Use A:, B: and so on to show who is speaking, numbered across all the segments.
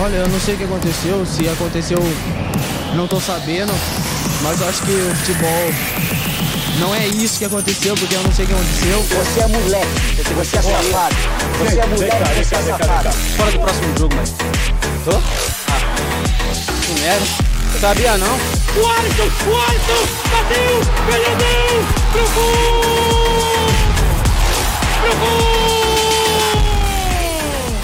A: Olha, eu não sei o que aconteceu, se aconteceu, não tô sabendo, mas eu acho que o futebol não é isso que aconteceu, porque eu não sei o que aconteceu.
B: Você é moleque, você é safado. Você é moleque, você é safado.
A: Fora do próximo jogo, mas. Tô? Ah. Não era? Sabia não?
C: O Alisson, o Alisson, bateu, perdeu, pro gol! Pro gol!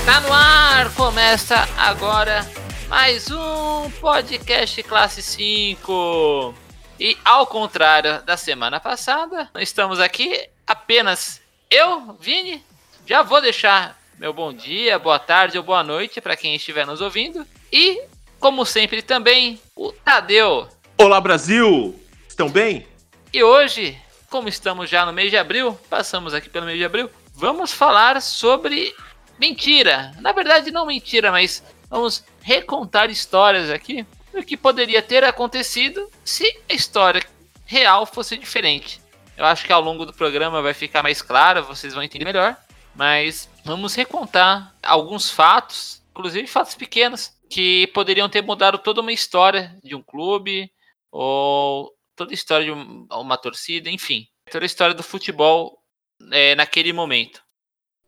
D: Tá no ar, começa agora mais um podcast Classe 5. E ao contrário da semana passada, estamos aqui apenas eu, Vini. Já vou deixar meu bom dia, boa tarde ou boa noite para quem estiver nos ouvindo. E, como sempre, também o Tadeu.
E: Olá, Brasil! Estão bem?
D: E hoje, como estamos já no mês de abril, passamos aqui pelo mês de abril, vamos falar sobre mentira. Na verdade, não mentira, mas vamos recontar histórias aqui do que poderia ter acontecido se a história real fosse diferente. Eu acho que ao longo do programa vai ficar mais claro, vocês vão entender melhor. Mas vamos recontar alguns fatos, inclusive fatos pequenos, que poderiam ter mudado toda uma história de um clube, ou toda a história de uma torcida, enfim. Toda a história do futebol é, naquele momento.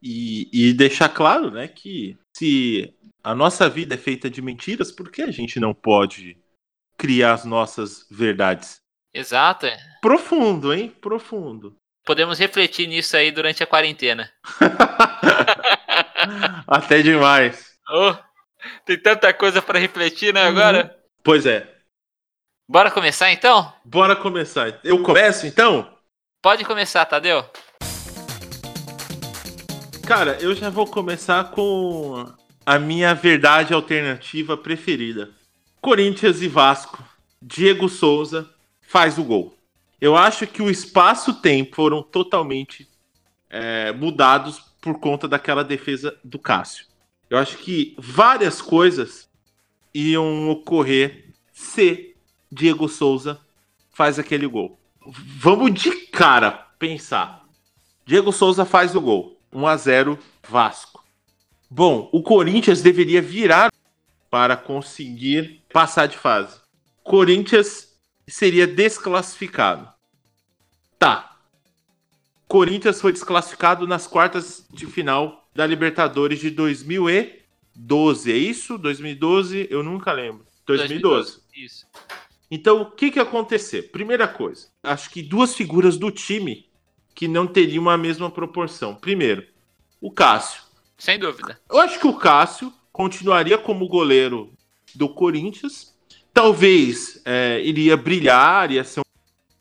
E: E, e deixar claro, né, que se a nossa vida é feita de mentiras, por que a gente não pode criar as nossas verdades?
D: Exato. é.
E: Profundo, hein? Profundo.
D: Podemos refletir nisso aí durante a quarentena.
E: Até demais.
D: Oh, tem tanta coisa para refletir, né, agora?
E: Pois é.
D: Bora começar então?
E: Bora começar. Eu começo então?
D: Pode começar, Tadeu.
E: Cara, eu já vou começar com a minha verdade alternativa preferida. Corinthians e Vasco. Diego Souza faz o gol. Eu acho que o espaço-tempo foram totalmente é, mudados por conta daquela defesa do Cássio. Eu acho que várias coisas iam ocorrer se Diego Souza faz aquele gol. Vamos de cara pensar. Diego Souza faz o gol. 1 a 0 Vasco. Bom, o Corinthians deveria virar para conseguir passar de fase. Corinthians seria desclassificado. Tá. Corinthians foi desclassificado nas quartas de final da Libertadores de 2012. É isso? 2012? Eu nunca lembro. 2012.
D: Isso.
E: Então, o que que aconteceu? Primeira coisa, acho que duas figuras do time que não teriam a mesma proporção. Primeiro, o Cássio.
D: Sem dúvida.
E: Eu acho que o Cássio continuaria como goleiro do Corinthians. Talvez é, iria brilhar, ia ser um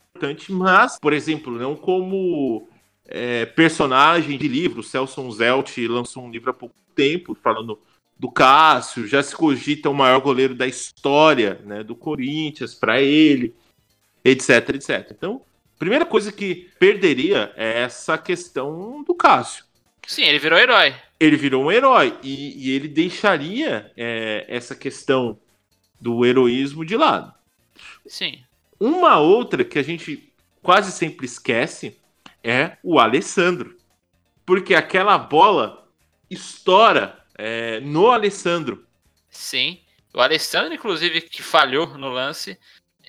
E: importante, mas, por exemplo, não como é, personagem de livro. O Celso Zelt lançou um livro há pouco tempo falando do Cássio. Já se cogita o maior goleiro da história né, do Corinthians para ele, etc, etc. Então, primeira coisa que perderia é essa questão do Cássio
D: Sim, ele virou herói.
E: ele virou um herói e, e ele deixaria é, essa questão do heroísmo de lado.
D: Sim.
E: Uma outra que a gente quase sempre esquece é o Alessandro, porque aquela bola estoura é, no Alessandro.
D: Sim. O Alessandro, inclusive, que falhou no lance.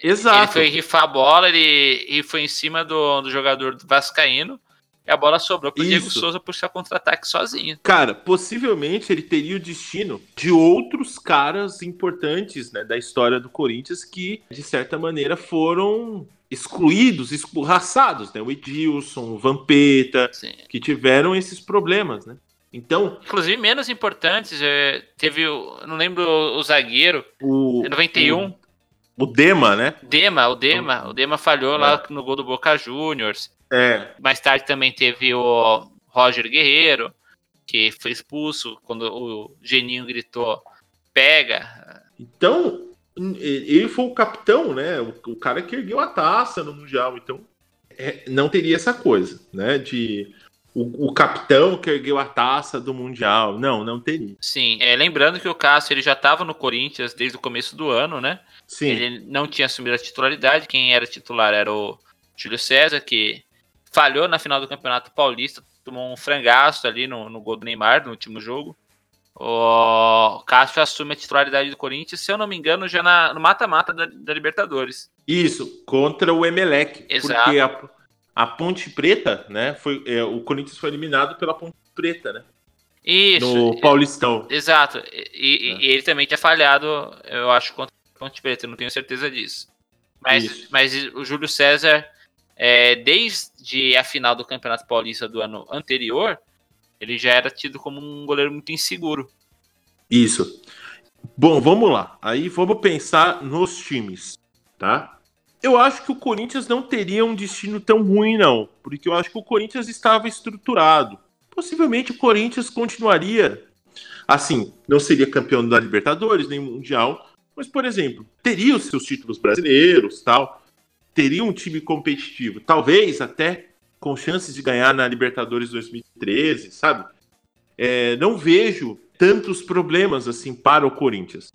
E: Exato.
D: Ele foi rifar a bola ele, e foi em cima do, do jogador do Vascaíno. E a bola sobrou pro Diego
E: Isso.
D: Souza puxar contra-ataque sozinho.
E: Cara, possivelmente ele teria o destino de outros caras importantes né, da história do Corinthians que, de certa maneira, foram excluídos, escorraçados, né? O Edilson, o Vampeta,
D: Sim.
E: que tiveram esses problemas, né? Então,
D: Inclusive, menos importantes, é, teve o. Não lembro o, o zagueiro,
E: o.
D: em 91.
E: O, o Dema, né?
D: Dema, o Dema. O Dema falhou lá no gol do Boca Juniors.
E: É.
D: Mais tarde também teve o Roger Guerreiro, que foi expulso quando o Geninho gritou: pega.
E: Então, ele foi o capitão, né? O, o cara que ergueu a taça no Mundial. Então, é, não teria essa coisa, né? De o, o capitão que ergueu a taça do Mundial. Não, não teria.
D: Sim, é, lembrando que o Cássio ele já estava no Corinthians desde o começo do ano, né?
E: Sim.
D: Ele não tinha assumido a titularidade. Quem era titular era o Júlio César, que falhou na final do Campeonato Paulista, tomou um frangaço ali no, no gol do Neymar no último jogo. O Cássio assume a titularidade do Corinthians, se eu não me engano, já na, no mata-mata da, da, Libertadores.
E: Isso, contra o Emelec.
D: Exato.
E: Porque a, a Ponte Preta, né? Foi, é, o Corinthians foi eliminado pela Ponte Preta, né?
D: Isso.
E: No Paulistão.
D: Exato. E, é. e ele também tinha falhado, eu acho, contra a Ponte Preta, eu não tenho certeza disso. Mas, mas o Júlio César, é, desde a final do Campeonato Paulista do ano anterior, ele já era tido como um goleiro muito inseguro.
E: Isso. Bom, vamos lá. Aí vamos pensar nos times, tá? Eu acho que o Corinthians não teria um destino tão ruim, não. Porque eu acho que o Corinthians estava estruturado. Possivelmente o Corinthians continuaria. Assim, não seria campeão da Libertadores, nem Mundial. Mas, por exemplo, teria os seus títulos brasileiros tal. Teria um time competitivo. Talvez até com chances de ganhar na Libertadores 2013, sabe? É, não vejo tantos problemas assim para o Corinthians.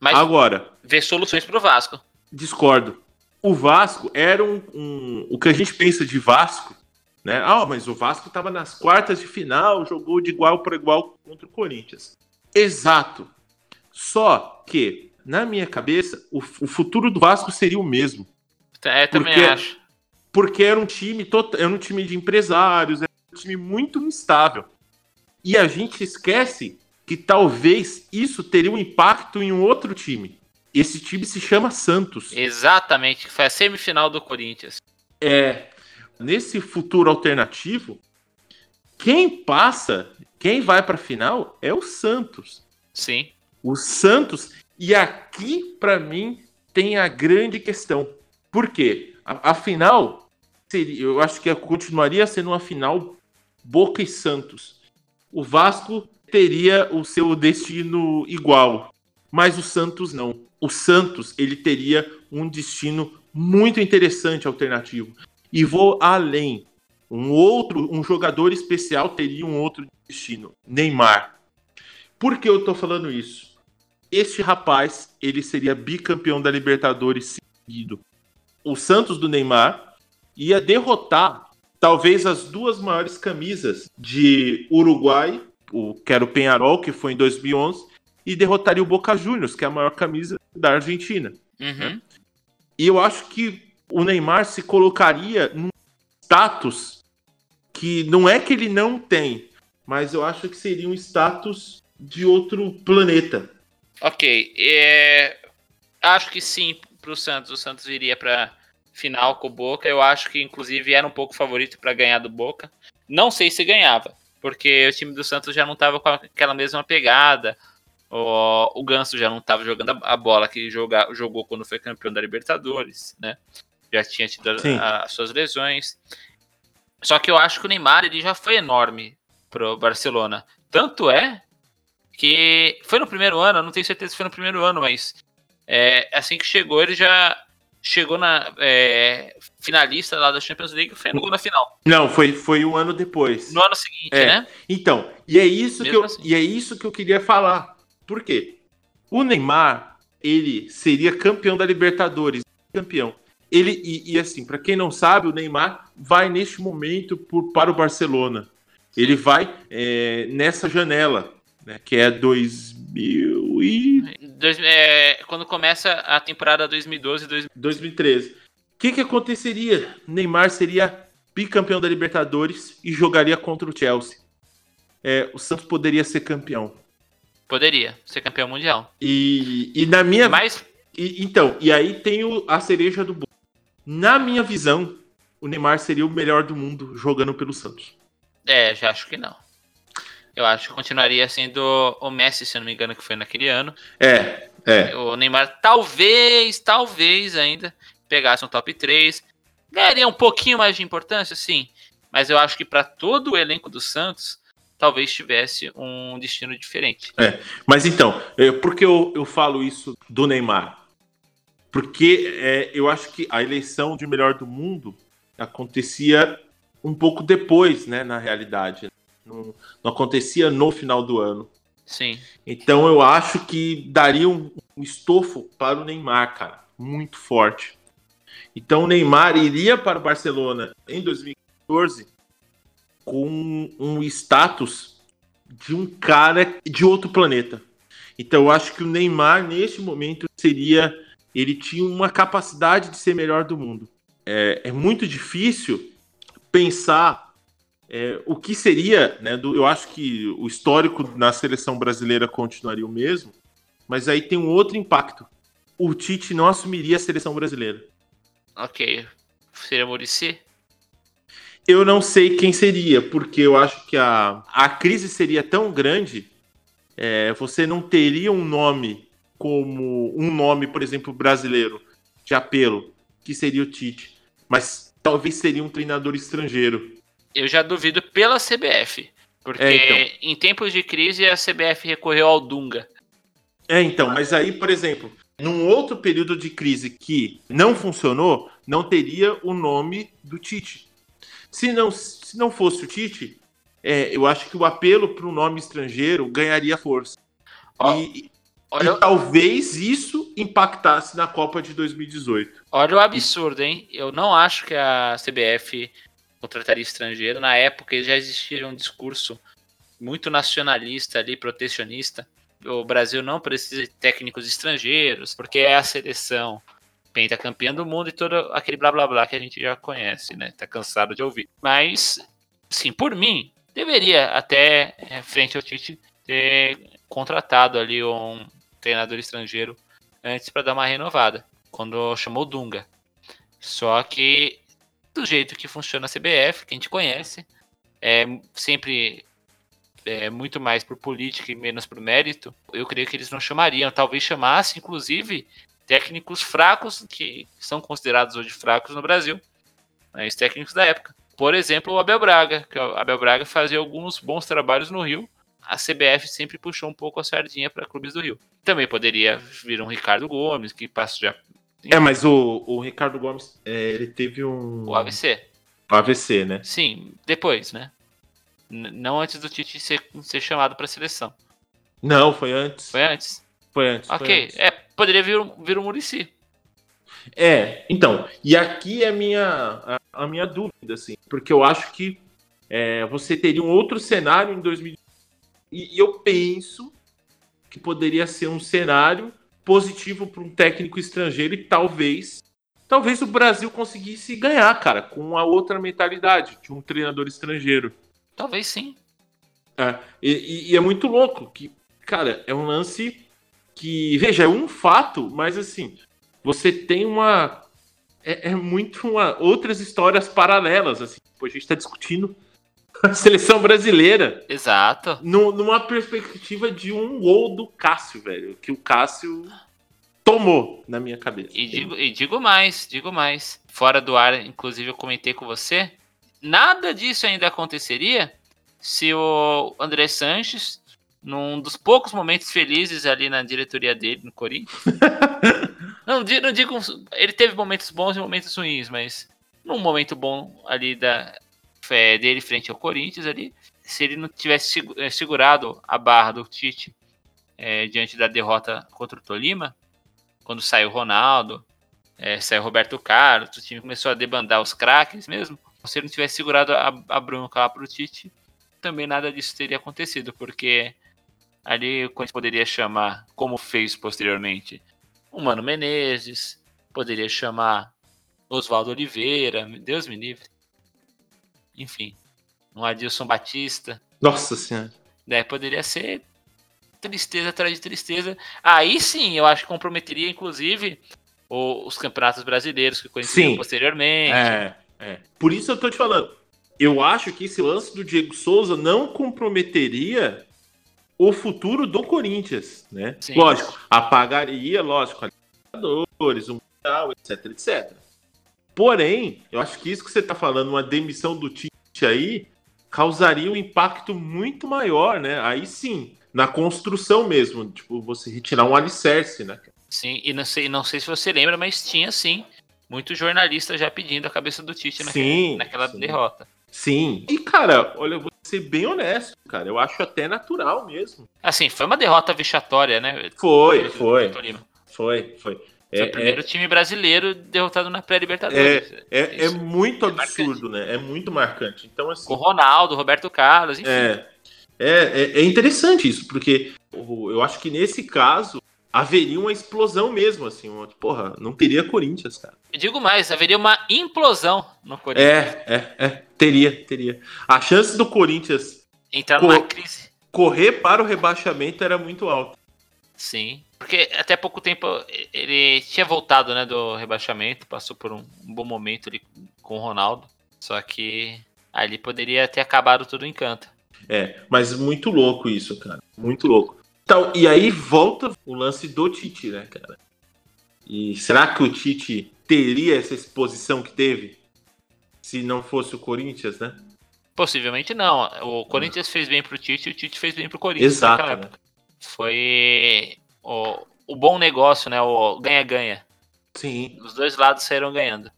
D: Mas
E: Agora.
D: Vê soluções para o Vasco.
E: Discordo. O Vasco era um, um, O que a gente pensa de Vasco, né? Ah, mas o Vasco estava nas quartas de final, jogou de igual para igual contra o Corinthians. Exato. Só que, na minha cabeça, o, o futuro do Vasco seria o mesmo.
D: É, também porque, acho.
E: Porque era um time era um time de empresários, era um time muito instável. E a gente esquece que talvez isso teria um impacto em um outro time. Esse time se chama Santos.
D: Exatamente, que foi a semifinal do Corinthians.
E: É. Nesse futuro alternativo, quem passa, quem vai para a final é o Santos.
D: Sim.
E: O Santos. E aqui, para mim, tem a grande questão. Por quê? A, a final, seria, eu acho que continuaria sendo uma final Boca e Santos. O Vasco teria o seu destino igual, mas o Santos não. O Santos ele teria um destino muito interessante alternativo. E vou além. Um outro, um jogador especial teria um outro destino, Neymar. Por que eu estou falando isso? Este rapaz, ele seria bicampeão da Libertadores seguido. O Santos do Neymar ia derrotar talvez as duas maiores camisas de Uruguai o, que era o Penharol, que foi em 2011, e derrotaria o Boca Juniors, que é a maior camisa da Argentina.
D: Uhum.
E: E eu acho que o Neymar se colocaria num status que não é que ele não tem, mas eu acho que seria um status de outro planeta.
D: Ok, é... acho que sim para o Santos. O Santos iria para final com o Boca. Eu acho que inclusive era um pouco favorito para ganhar do Boca. Não sei se ganhava, porque o time do Santos já não estava com aquela mesma pegada. O, o Ganso já não estava jogando a bola que joga, jogou quando foi campeão da Libertadores, né? Já tinha tido as suas lesões. Só que eu acho que o Neymar ele já foi enorme pro Barcelona. Tanto é que foi no primeiro ano, não tenho certeza se foi no primeiro ano, mas é, assim que chegou, ele já chegou na é, finalista lá da Champions League e foi gol na final.
E: Não, foi, foi um ano depois.
D: No ano seguinte, é. né?
E: Então, e é isso que eu, assim. e é isso que eu queria falar. Por quê? O Neymar, ele seria campeão da Libertadores, campeão. Ele e, e assim, para quem não sabe, o Neymar vai neste momento por, para o Barcelona. Ele vai é, nessa janela, né, que é 2000 e
D: Dois, é, quando começa a temporada 2012 e
E: 2013. O que, que aconteceria? Neymar seria bicampeão da Libertadores e jogaria contra o Chelsea. É, o Santos poderia ser campeão.
D: Poderia ser campeão mundial.
E: E, e na minha.
D: Mas.
E: E, então, e aí tem o, a cereja do bolo. Na minha visão, o Neymar seria o melhor do mundo jogando pelo Santos.
D: É, já acho que não. Eu acho que continuaria sendo o Messi, se eu não me engano, que foi naquele ano.
E: É, é.
D: O Neymar talvez, talvez ainda pegasse um top 3. Ganharia um pouquinho mais de importância, sim. Mas eu acho que para todo o elenco do Santos, talvez tivesse um destino diferente.
E: É, mas então, é, por que eu, eu falo isso do Neymar? Porque é, eu acho que a eleição de melhor do mundo acontecia um pouco depois, né, na realidade. Não, não acontecia no final do ano.
D: Sim.
E: Então eu acho que daria um, um estofo para o Neymar, cara, muito forte. Então o Neymar iria para o Barcelona em 2014 com um status de um cara de outro planeta. Então eu acho que o Neymar, neste momento, seria. Ele tinha uma capacidade de ser melhor do mundo. É, é muito difícil pensar é, o que seria, né? Do, eu acho que o histórico na seleção brasileira continuaria o mesmo, mas aí tem um outro impacto. O Tite não assumiria a seleção brasileira.
D: Ok. Seria Murici?
E: Eu não sei quem seria, porque eu acho que a, a crise seria tão grande, é, você não teria um nome como um nome, por exemplo, brasileiro de apelo, que seria o Tite, mas talvez seria um treinador estrangeiro.
D: Eu já duvido pela CBF, porque é, então. em tempos de crise a CBF recorreu ao Dunga.
E: É, então, mas aí, por exemplo, num outro período de crise que não funcionou, não teria o nome do Tite. Se não, se não fosse o Tite, é, eu acho que o apelo para um nome estrangeiro ganharia força. e, olha... e talvez isso impactasse na Copa de 2018.
D: Olha o absurdo, hein? Eu não acho que a CBF contrataria estrangeiro. Na época já existia um discurso muito nacionalista ali, protecionista. O Brasil não precisa de técnicos estrangeiros, porque é a seleção pentacampeã do mundo e todo aquele blá blá blá que a gente já conhece, né? Tá cansado de ouvir. Mas, sim, por mim, deveria até, é, frente ao Tite, ter contratado ali um treinador estrangeiro antes para dar uma renovada, quando chamou Dunga. Só que, do jeito que funciona a CBF, que a gente conhece, é sempre é, muito mais por política e menos por mérito, eu creio que eles não chamariam. Talvez chamasse, inclusive, técnicos fracos, que são considerados hoje fracos no Brasil, né, os técnicos da época. Por exemplo, o Abel Braga, que o Abel Braga fazia alguns bons trabalhos no Rio. A CBF sempre puxou um pouco a sardinha para clubes do Rio. Também poderia vir um Ricardo Gomes, que passa já.
E: É, mas o, o Ricardo Gomes, é, ele teve um.
D: O AVC.
E: O AVC, né?
D: Sim, depois, né? N não antes do Tite ser, ser chamado para a seleção.
E: Não, foi antes.
D: Foi antes?
E: Foi antes.
D: Ok,
E: foi antes.
D: é poderia vir, vir o Murici.
E: É, então, e aqui é a minha, a, a minha dúvida, assim, porque eu acho que é, você teria um outro cenário em 2020 e, e eu penso que poderia ser um cenário positivo para um técnico estrangeiro e talvez talvez o Brasil conseguisse ganhar, cara, com a outra mentalidade de um treinador estrangeiro.
D: Talvez sim.
E: É, e, e, é muito louco que, cara, é um lance que, veja, é um fato, mas assim, você tem uma. É, é muito uma, outras histórias paralelas, assim. Pô, a gente está discutindo a seleção brasileira.
D: Exato.
E: No, numa perspectiva de um gol do Cássio, velho. Que o Cássio tomou na minha cabeça.
D: E digo, e digo mais, digo mais. Fora do ar, inclusive, eu comentei com você. Nada disso ainda aconteceria se o André Sanches num dos poucos momentos felizes ali na diretoria dele, no Corinthians. não, não digo. Ele teve momentos bons e momentos ruins, mas num momento bom ali da fé dele frente ao Corinthians ali, se ele não tivesse eh, segurado a barra do Tite é, diante da derrota contra o Tolima, quando saiu o Ronaldo, é, saiu o Roberto Carlos, o time começou a debandar os craques mesmo. Se ele não tivesse segurado a, a bronca lá pro Tite, também nada disso teria acontecido, porque ali gente poderia chamar, como fez posteriormente, o Mano Menezes, poderia chamar Oswaldo Oliveira, Deus me livre. Enfim, um Adilson Batista.
E: Nossa Senhora.
D: Daí poderia ser tristeza atrás de tristeza. Aí sim, eu acho que comprometeria, inclusive, o, os campeonatos brasileiros que conheciam posteriormente.
E: É, é. Por isso eu tô te falando. Eu acho que esse lance do Diego Souza não comprometeria o futuro do Corinthians, né? Sim. Lógico, apagaria, lógico, jogadores, um mundial, etc, etc. Porém, eu acho que isso que você está falando, uma demissão do Tite aí, causaria um impacto muito maior, né? Aí sim, na construção mesmo, tipo, você retirar um alicerce, né?
D: Sim, e não sei, não sei se você lembra, mas tinha sim muitos jornalistas já pedindo a cabeça do Tite naquela, sim, naquela sim. derrota.
E: Sim. E, cara, olha, eu vou ser bem honesto, cara. Eu acho até natural mesmo.
D: Assim, foi uma derrota vexatória, né?
E: Foi, foi. Foi, foi.
D: É, o primeiro é, time brasileiro derrotado na pré-Libertadores.
E: É, é, é muito é absurdo, marcante. né? É muito marcante. Então, assim.
D: Com Ronaldo, Roberto Carlos, enfim.
E: É. É, é, é interessante isso, porque eu acho que nesse caso haveria uma explosão mesmo, assim. Uma, porra, não teria Corinthians, cara.
D: Eu digo mais, haveria uma implosão no Corinthians.
E: É, é, é. Teria, teria. A chance do Corinthians
D: entrar numa crise.
E: Correr para o rebaixamento era muito alta.
D: Sim. Porque até pouco tempo ele tinha voltado, né, do rebaixamento, passou por um, um bom momento ali com o Ronaldo. Só que ali poderia ter acabado tudo em canto.
E: É, mas muito louco isso, cara. Muito louco. Então, e aí volta o lance do Tite, né, cara? E será que o Tite teria essa exposição que teve se não fosse o Corinthians, né?
D: Possivelmente não. O Corinthians fez bem pro Tite e o Tite fez bem pro Corinthians.
E: Exato. Né?
D: Foi o, o bom negócio, né? O ganha-ganha.
E: Sim.
D: Os dois lados saíram ganhando.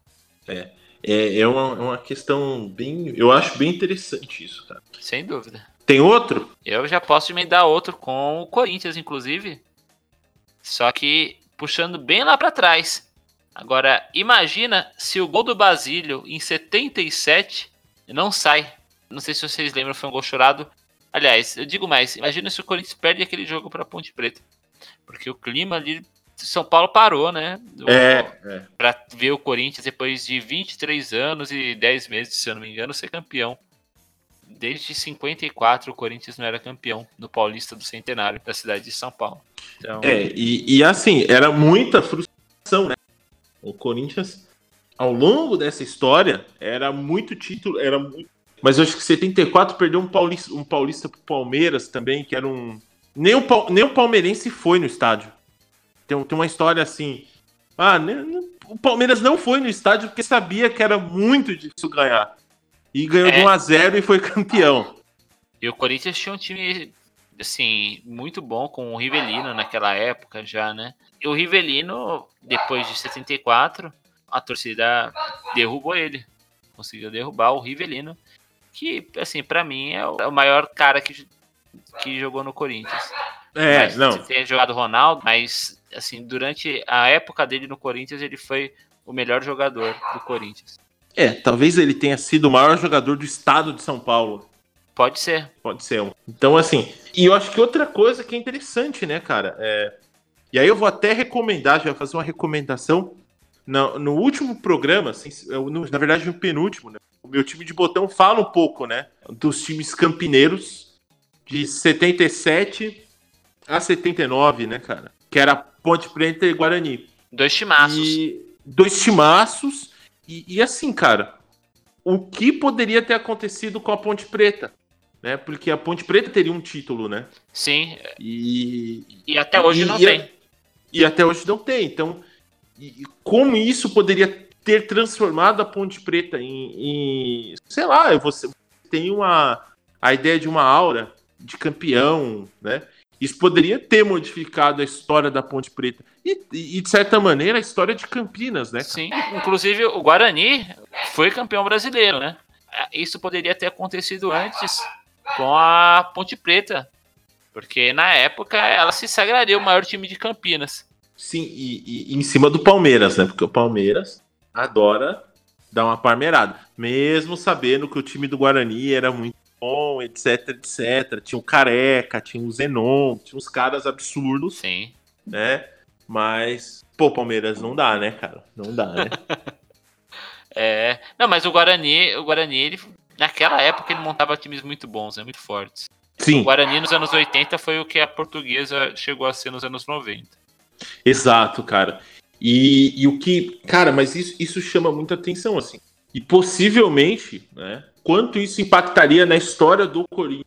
E: É. É, é uma, uma questão bem. Eu acho bem interessante isso, cara.
D: Sem dúvida.
E: Tem outro?
D: Eu já posso emendar outro com o Corinthians, inclusive. Só que puxando bem lá para trás. Agora, imagina se o gol do Basílio em 77 não sai. Não sei se vocês lembram, foi um gol chorado. Aliás, eu digo mais, imagina se o Corinthians perde aquele jogo para Ponte Preta. Porque o clima ali são Paulo parou, né?
E: É, é.
D: Pra ver o Corinthians depois de 23 anos e 10 meses, se eu não me engano, ser campeão. Desde 54 o Corinthians não era campeão no Paulista do Centenário da cidade de São Paulo.
E: Então... É, e, e assim, era muita frustração, né? O Corinthians, ao longo dessa história, era muito título, era muito. Mas eu acho que 74 perdeu um paulista, um paulista pro Palmeiras também, que era um. Nem o, nem o palmeirense foi no estádio. Tem, tem uma história assim. Ah, né, o Palmeiras não foi no estádio porque sabia que era muito difícil ganhar. E ganhou é. de 1 a 0 e foi campeão.
D: E o Corinthians tinha um time assim, muito bom com o Rivelino naquela época já, né? E o Rivelino, depois de 74, a torcida derrubou ele. Conseguiu derrubar o Rivelino, que, assim, para mim é o maior cara que, que jogou no Corinthians.
E: É, mas, não.
D: Tem jogado Ronaldo, mas assim, durante a época dele no Corinthians, ele foi o melhor jogador do Corinthians.
E: É, talvez ele tenha sido o maior jogador do estado de São Paulo.
D: Pode ser.
E: Pode ser. Então, assim, e eu acho que outra coisa que é interessante, né, cara? É... E aí eu vou até recomendar, já fazer uma recomendação. No, no último programa, assim, no, na verdade no penúltimo, né? O meu time de botão fala um pouco, né? Dos times campineiros de 77 a 79, né, cara? Que era Ponte Preta e Guarani.
D: Dois timaços.
E: E dois timaços. E, e, assim, cara, o que poderia ter acontecido com a Ponte Preta? Né? Porque a Ponte Preta teria um título, né?
D: Sim.
E: E,
D: e até hoje e, não e, tem.
E: E até hoje não tem. Então, como isso poderia ter transformado a Ponte Preta em, em sei lá, você tem uma a ideia de uma aura de campeão, né? Isso poderia ter modificado a história da Ponte Preta. E, e, de certa maneira, a história de Campinas, né?
D: Sim, inclusive o Guarani foi campeão brasileiro, né? Isso poderia ter acontecido antes com a Ponte Preta. Porque na época ela se sagraria o maior time de Campinas.
E: Sim, e, e em cima do Palmeiras, né? Porque o Palmeiras adora dar uma parmeirada. Mesmo sabendo que o time do Guarani era muito bom, etc, etc. Tinha o Careca, tinha o Zenon, tinha uns caras absurdos.
D: Sim.
E: Né? Mas, pô, Palmeiras não dá, né, cara? Não dá, né?
D: é. Não, mas o Guarani, o Guarani, ele, naquela época, ele montava times muito bons, né? Muito fortes.
E: Sim.
D: O Guarani nos anos 80 foi o que a portuguesa chegou a ser nos anos 90.
E: Exato, cara. E, e o que. Cara, mas isso, isso chama muita atenção, assim. E possivelmente, né? quanto isso impactaria na história do Corinthians.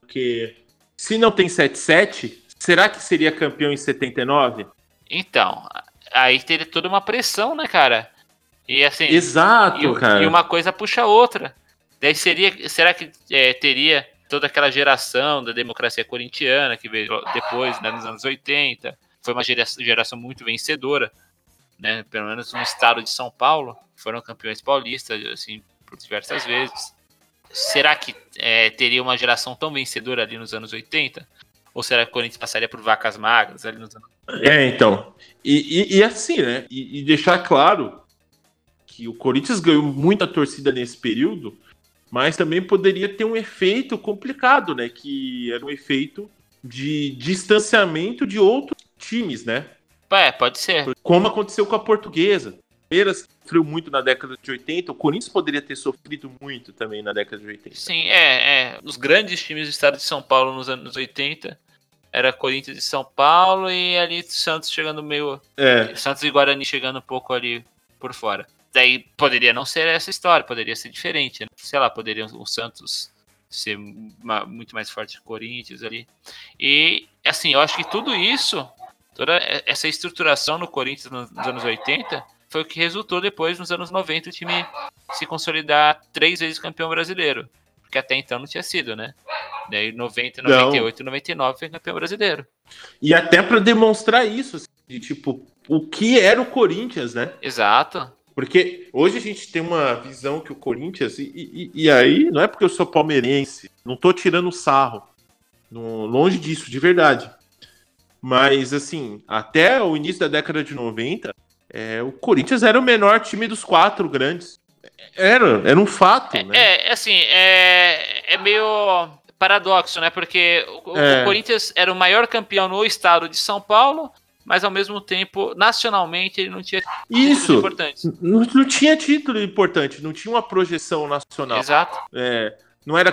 E: Porque se não tem 7-7, será que seria campeão em 79?
D: Então, aí teria toda uma pressão, né, cara? E assim.
E: Exato,
D: e,
E: cara.
D: E uma coisa puxa a outra. Daí seria. Será que é, teria toda aquela geração da democracia corintiana que veio depois, né, nos anos 80? Foi uma geração muito vencedora, né? Pelo menos no estado de São Paulo. Foram campeões paulistas, assim, por diversas vezes será que é, teria uma geração tão vencedora ali nos anos 80? Ou será que o Corinthians passaria por vacas magras ali nos anos
E: É, então. E, e, e assim, né? E, e, deixar claro que o Corinthians ganhou muita torcida nesse período, mas também poderia ter um efeito complicado, né? Que era um efeito de distanciamento de outros times, né?
D: É, pode ser.
E: Como aconteceu com a portuguesa. O Palmeiras sofreu muito na década de 80, o Corinthians poderia ter sofrido muito também na década de 80.
D: Sim, é, é. Os grandes times do estado de São Paulo nos anos 80 era Corinthians e São Paulo e ali Santos chegando meio.
E: É,
D: Santos e Guarani chegando um pouco ali por fora. Daí poderia não ser essa história, poderia ser diferente. Né? Sei lá, poderia o Santos ser ma- muito mais forte que o Corinthians ali. E, assim, eu acho que tudo isso, toda essa estruturação no Corinthians nos nos anos 80, foi o que resultou depois, nos anos 90, o time se consolidar três vezes campeão brasileiro. Porque até então não tinha sido, né? Daí 90,
E: Não.
D: 98 e 99 foi campeão brasileiro.
E: e até pra demonstrar isso, assim, de tipo, o que era o Corinthians, né?
D: Exato.
E: Porque hoje a gente tem uma visão que o Corinthians, e, e- e aí não é porque eu sou palmeirense, não tô tirando sarro, no- longe disso, de verdade. Mas assim, até o início da década de 90, é, o Corinthians era o menor time dos quatro grandes. Era, era um fato, né?
D: É, assim, é, é meio paradoxo, né? Porque o, o
E: É.
D: Corinthians era o maior campeão no estado de São Paulo, mas ao mesmo tempo, nacionalmente, ele não tinha
E: Isso,
D: importantes.
E: não, não tinha título importante, não tinha uma projeção nacional.
D: Exato.
E: É, não, era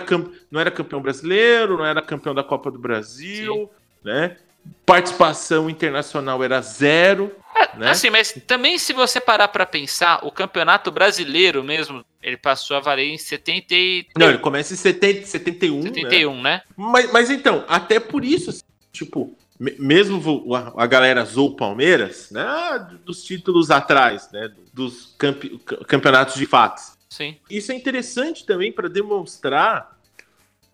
E: não era campeão brasileiro, não era campeão da Copa do Brasil, né? Participação internacional era zero, né?
D: Assim, mas também se você parar pra pensar, o campeonato brasileiro mesmo, ele passou a valer em 70 e...
E: Não, ele começa em 70, 71, né?
D: 71, né?
E: Mas, mas então, até por isso, assim, tipo, mesmo a, galera zoou o Palmeiras, né? ah, Dos títulos atrás, né? Dos campe- campeonatos de fatos.
D: Sim.
E: Isso é interessante também para demonstrar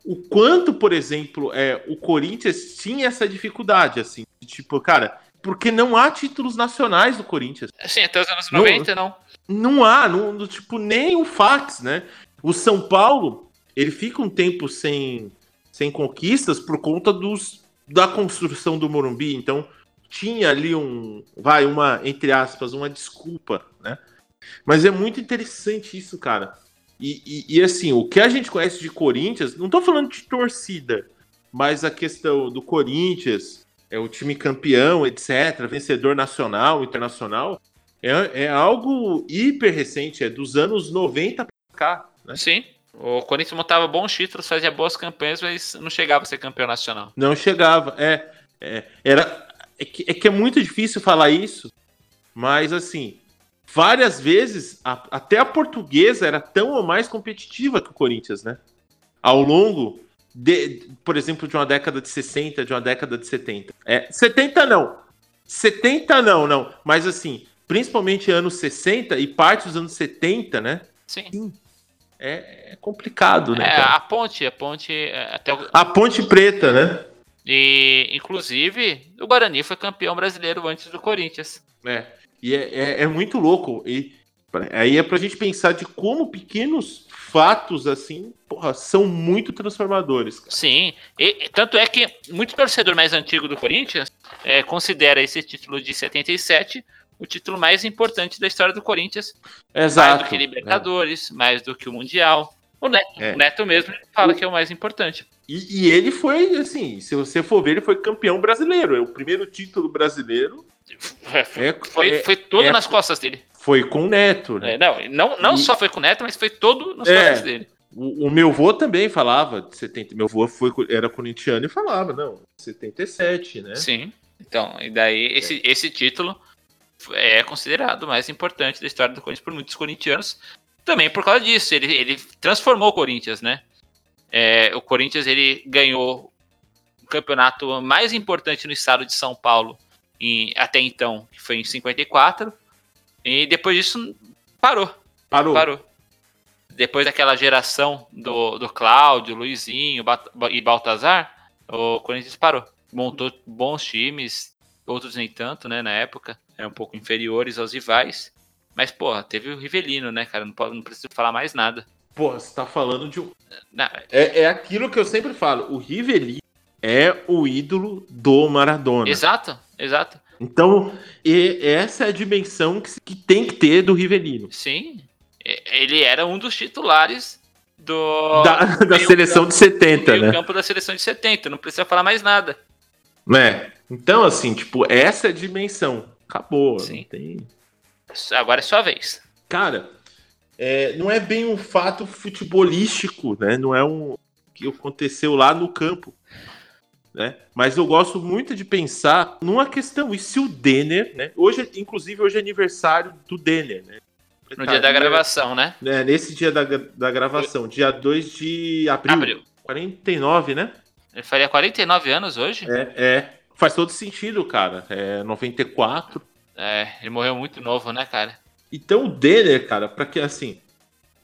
E: o quanto, por exemplo, é, o Corinthians tinha essa dificuldade, assim, de tipo, cara, porque não há títulos nacionais do Corinthians.
D: Assim, até os anos
E: Não-
D: 90, não.
E: Não há, não, não- tipo, nem o fax, né? O São Paulo, ele fica um tempo sem, sem conquistas por conta dos, da construção do Morumbi, então tinha ali um, vai, uma, entre aspas, uma desculpa, né? Mas é muito interessante isso, cara. E, e, e, assim, o que a gente conhece de Corinthians, não tô falando de torcida, mas a questão do Corinthians, é o time campeão, etc., vencedor nacional, internacional, é, é algo hiper recente, é dos anos 90 pra cá, né?
D: Sim. O Corinthians montava bons títulos, fazia boas campanhas, mas não chegava a ser campeão nacional.
E: Não chegava. É, é, era, é, que, é que é muito difícil falar isso, mas assim, várias vezes, a- até a portuguesa era tão ou mais competitiva que o Corinthians, né? Ao longo, de, por exemplo, de uma década de 60, de uma década de 70. É, 70 não. 70 não, não. Mas assim, principalmente anos 60 e parte dos anos 70, né?
D: Sim.
E: É, é complicado, né?
D: É, a ponte, a ponte é, até
E: A Ponte Preta, né?
D: E, inclusive, o Guarani foi campeão brasileiro antes do Corinthians.
E: É, e é, é, é muito louco. E aí é pra gente pensar de como pequenos fatos assim, porra, são muito transformadores. cara.
D: Sim, e, e tanto é que muito torcedor mais antigo do Corinthians é, considera esse título de 77 o título mais importante da história do Corinthians, mais
E: Exato.
D: do que Libertadores, mais do que o Mundial. O Neto,
E: É.
D: o Neto mesmo ele fala que é o mais importante.
E: E, e ele foi, assim, se você for ver, ele foi campeão brasileiro. É o primeiro título brasileiro.
D: Foi,
E: É,
D: foi,
E: é-
D: foi todo
E: é-
D: nas costas dele.
E: foi com o Neto, né?
D: É, não, não, não
E: E-
D: só foi com o Neto, mas foi todo nas
E: É.
D: costas dele.
E: O, o meu avô também falava de 70. Meu avô foi, era corintiano e falava, não, 77, né?
D: Sim. Então, e daí esse, esse título é considerado o mais importante da história do Corinthians por muitos corintianos. Também por causa disso, ele, ele transformou o Corinthians, né? É, o Corinthians ele ganhou o campeonato mais importante no estado de São Paulo em, até então, que foi em 54. E depois disso parou,
E: Parou.
D: parou. Depois daquela geração do, do Cláudio, Luizinho Bat- e Baltazar, o Corinthians parou. Montou bons times, outros nem tanto, né, na época. Eram um pouco inferiores aos rivais. Mas, porra, teve o Rivelino, né, cara? Não, pode, não preciso falar mais nada.
E: Porra, você tá falando de um. É, é aquilo que eu sempre falo. O Rivelino é o ídolo do Maradona.
D: exato, exato.
E: Então, e- essa é a dimensão que, que tem que ter do Rivelino.
D: Sim. Ele era um dos titulares do
E: da, da seleção de 70,
D: meio
E: né?
D: campo da seleção de 70. Não precisa falar mais nada.
E: É. Então, assim, tipo, essa é a dimensão. Acabou.
D: Sim.
E: Tem...
D: Agora é sua vez.
E: Cara, é, não é bem um fato futebolístico, né? Não é um que aconteceu lá no campo. Né? Mas eu gosto muito de pensar numa questão. E se o Denner, né? Hoje, inclusive, hoje é aniversário do Denner, né?
D: No dia da gravação, né?
E: É, nesse dia da, da gravação, dia 2 de abril.
D: Abril.
E: 49, né?
D: Ele faria 49 anos hoje?
E: É, é. Faz todo sentido, cara. É 94.
D: É, ele morreu muito novo, né, cara?
E: Então o Denner, cara, para que assim,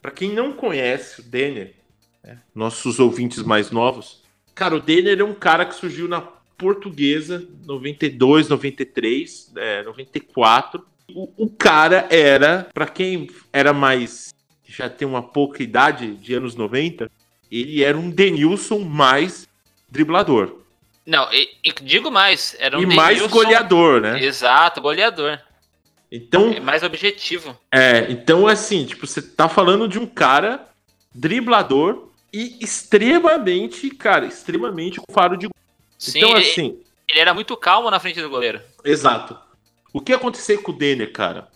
E: para quem não conhece o Denner, né, nossos ouvintes mais novos, cara, o Denner é um cara que surgiu na Portuguesa 92, 93, é, 94. O, o cara era, para quem era mais já tem uma pouca idade de anos 90, ele era um Denilson mais driblador
D: Não, e, e digo mais, era um
E: e mais
D: Denilson-
E: goleador, né?
D: Exato, goleador.
E: Então,
D: É mais objetivo.
E: É, então assim, tipo, você tá falando de um cara driblador e extremamente, cara, extremamente com faro de gol.
D: Sim,
E: Então
D: ele,
E: assim,
D: ele era muito calmo na frente do goleiro.
E: exato. O que aconteceu com o Denner, cara?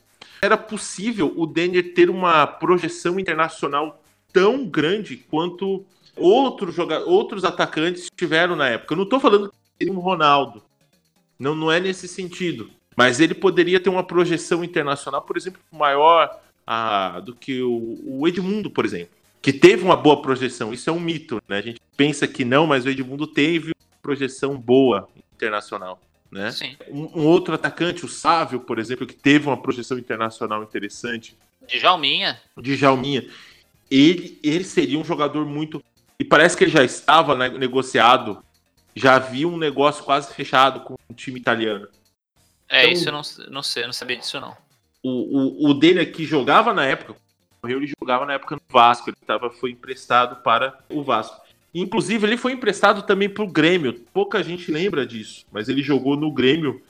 E: Era possível o Denner ter uma projeção internacional tão grande quanto outros, joga outros atacantes tiveram na época. Eu não tô falando que seria um Ronaldo. Não, não é nesse sentido. Mas ele poderia ter uma projeção internacional, por exemplo, maior ah, do que o, o Edmundo, por exemplo. Que teve uma boa projeção. Isso é um mito, né? A gente pensa que não, mas o Edmundo teve uma projeção boa internacional. Né?
D: Sim.
E: Um, um outro atacante, o Sávio, por exemplo, que teve uma projeção internacional interessante,
D: Djalminha.
E: o Djalminha, ele, ele seria um jogador muito. E parece que ele já estava né, negociado, já havia um negócio quase fechado com o time italiano.
D: É,
E: Então-
D: isso eu não, não sei, eu não sabia disso não.
E: O, o, o dele aqui jogava na época, morreu, ele jogava na época no Vasco, ele tava, foi emprestado para o Vasco. Inclusive, ele foi emprestado também para o Grêmio. Pouca gente lembra disso, mas ele jogou no Grêmio,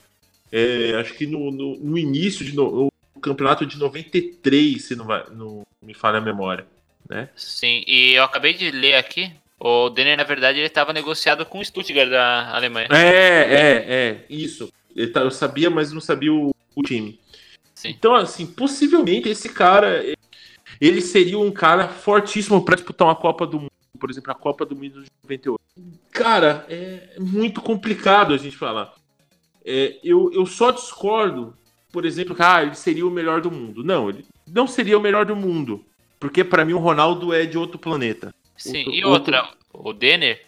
E: é, acho que no, no, no início do no campeonato de 93, se não, vai, não me falha a memória. Né?
D: Sim, e eu acabei de ler aqui, o Denner, na verdade, ele estava negociado com o Stuttgart da Alemanha.
E: É, é, é, isso. Tá- eu sabia, mas não sabia o, o time.
D: Sim.
E: Então, assim, possivelmente esse cara, ele seria um cara fortíssimo para disputar uma Copa do Mundo, por exemplo, a Copa do Mundo de 98. Cara, é muito complicado a gente falar. É, eu, eu só discordo, por exemplo, que ah, ele seria o melhor do mundo. Não, ele não seria o melhor do mundo. Porque para mim o Ronaldo é de outro planeta.
D: Sim,
E: Outro-
D: e outra, o Denner,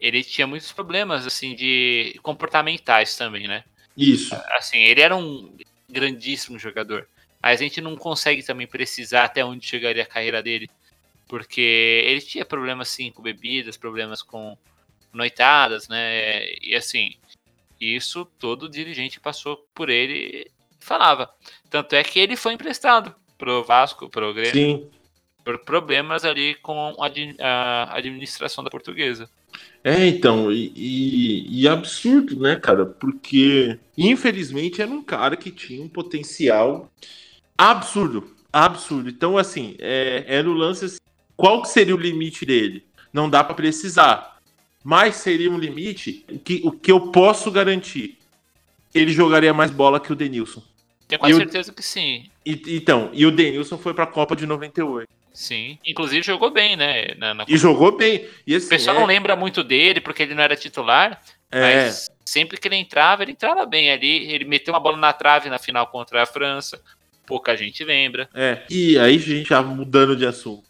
D: ele tinha muitos problemas, assim, de comportamentais também, né?
E: Isso.
D: Assim, ele era um grandíssimo jogador, mas a gente não consegue também precisar até onde chegaria a carreira dele, porque ele tinha problemas, sim, com bebidas, problemas com noitadas, né? E assim, isso todo dirigente passou por ele e falava. Tanto é que ele foi emprestado pro Vasco, pro Grêmio,
E: Sim.
D: Por problemas ali com a admi- a administração da portuguesa.
E: É, então, e, e- e absurdo, né, cara? Porque, infelizmente, era um cara que tinha um potencial absurdo. Absurdo. Então, assim, é, era o lance. assim, qual seria o limite dele? Não dá pra precisar. Mas seria um limite que o que eu posso garantir. Ele jogaria mais bola que o Denilson.
D: Tenho quase
E: E o-
D: certeza que sim.
E: E- então, e o Denilson foi pra Copa de 98.
D: Sim. Inclusive jogou bem, né? Na, na-
E: E jogou bem. E
D: O
E: assim,
D: pessoal
E: é-
D: não lembra muito dele porque ele não era titular,
E: é,
D: mas sempre que ele entrava, ele entrava bem ali. Ele meteu uma bola na trave na final contra a França. Pouca gente lembra.
E: É, e aí a gente já mudando de assunto.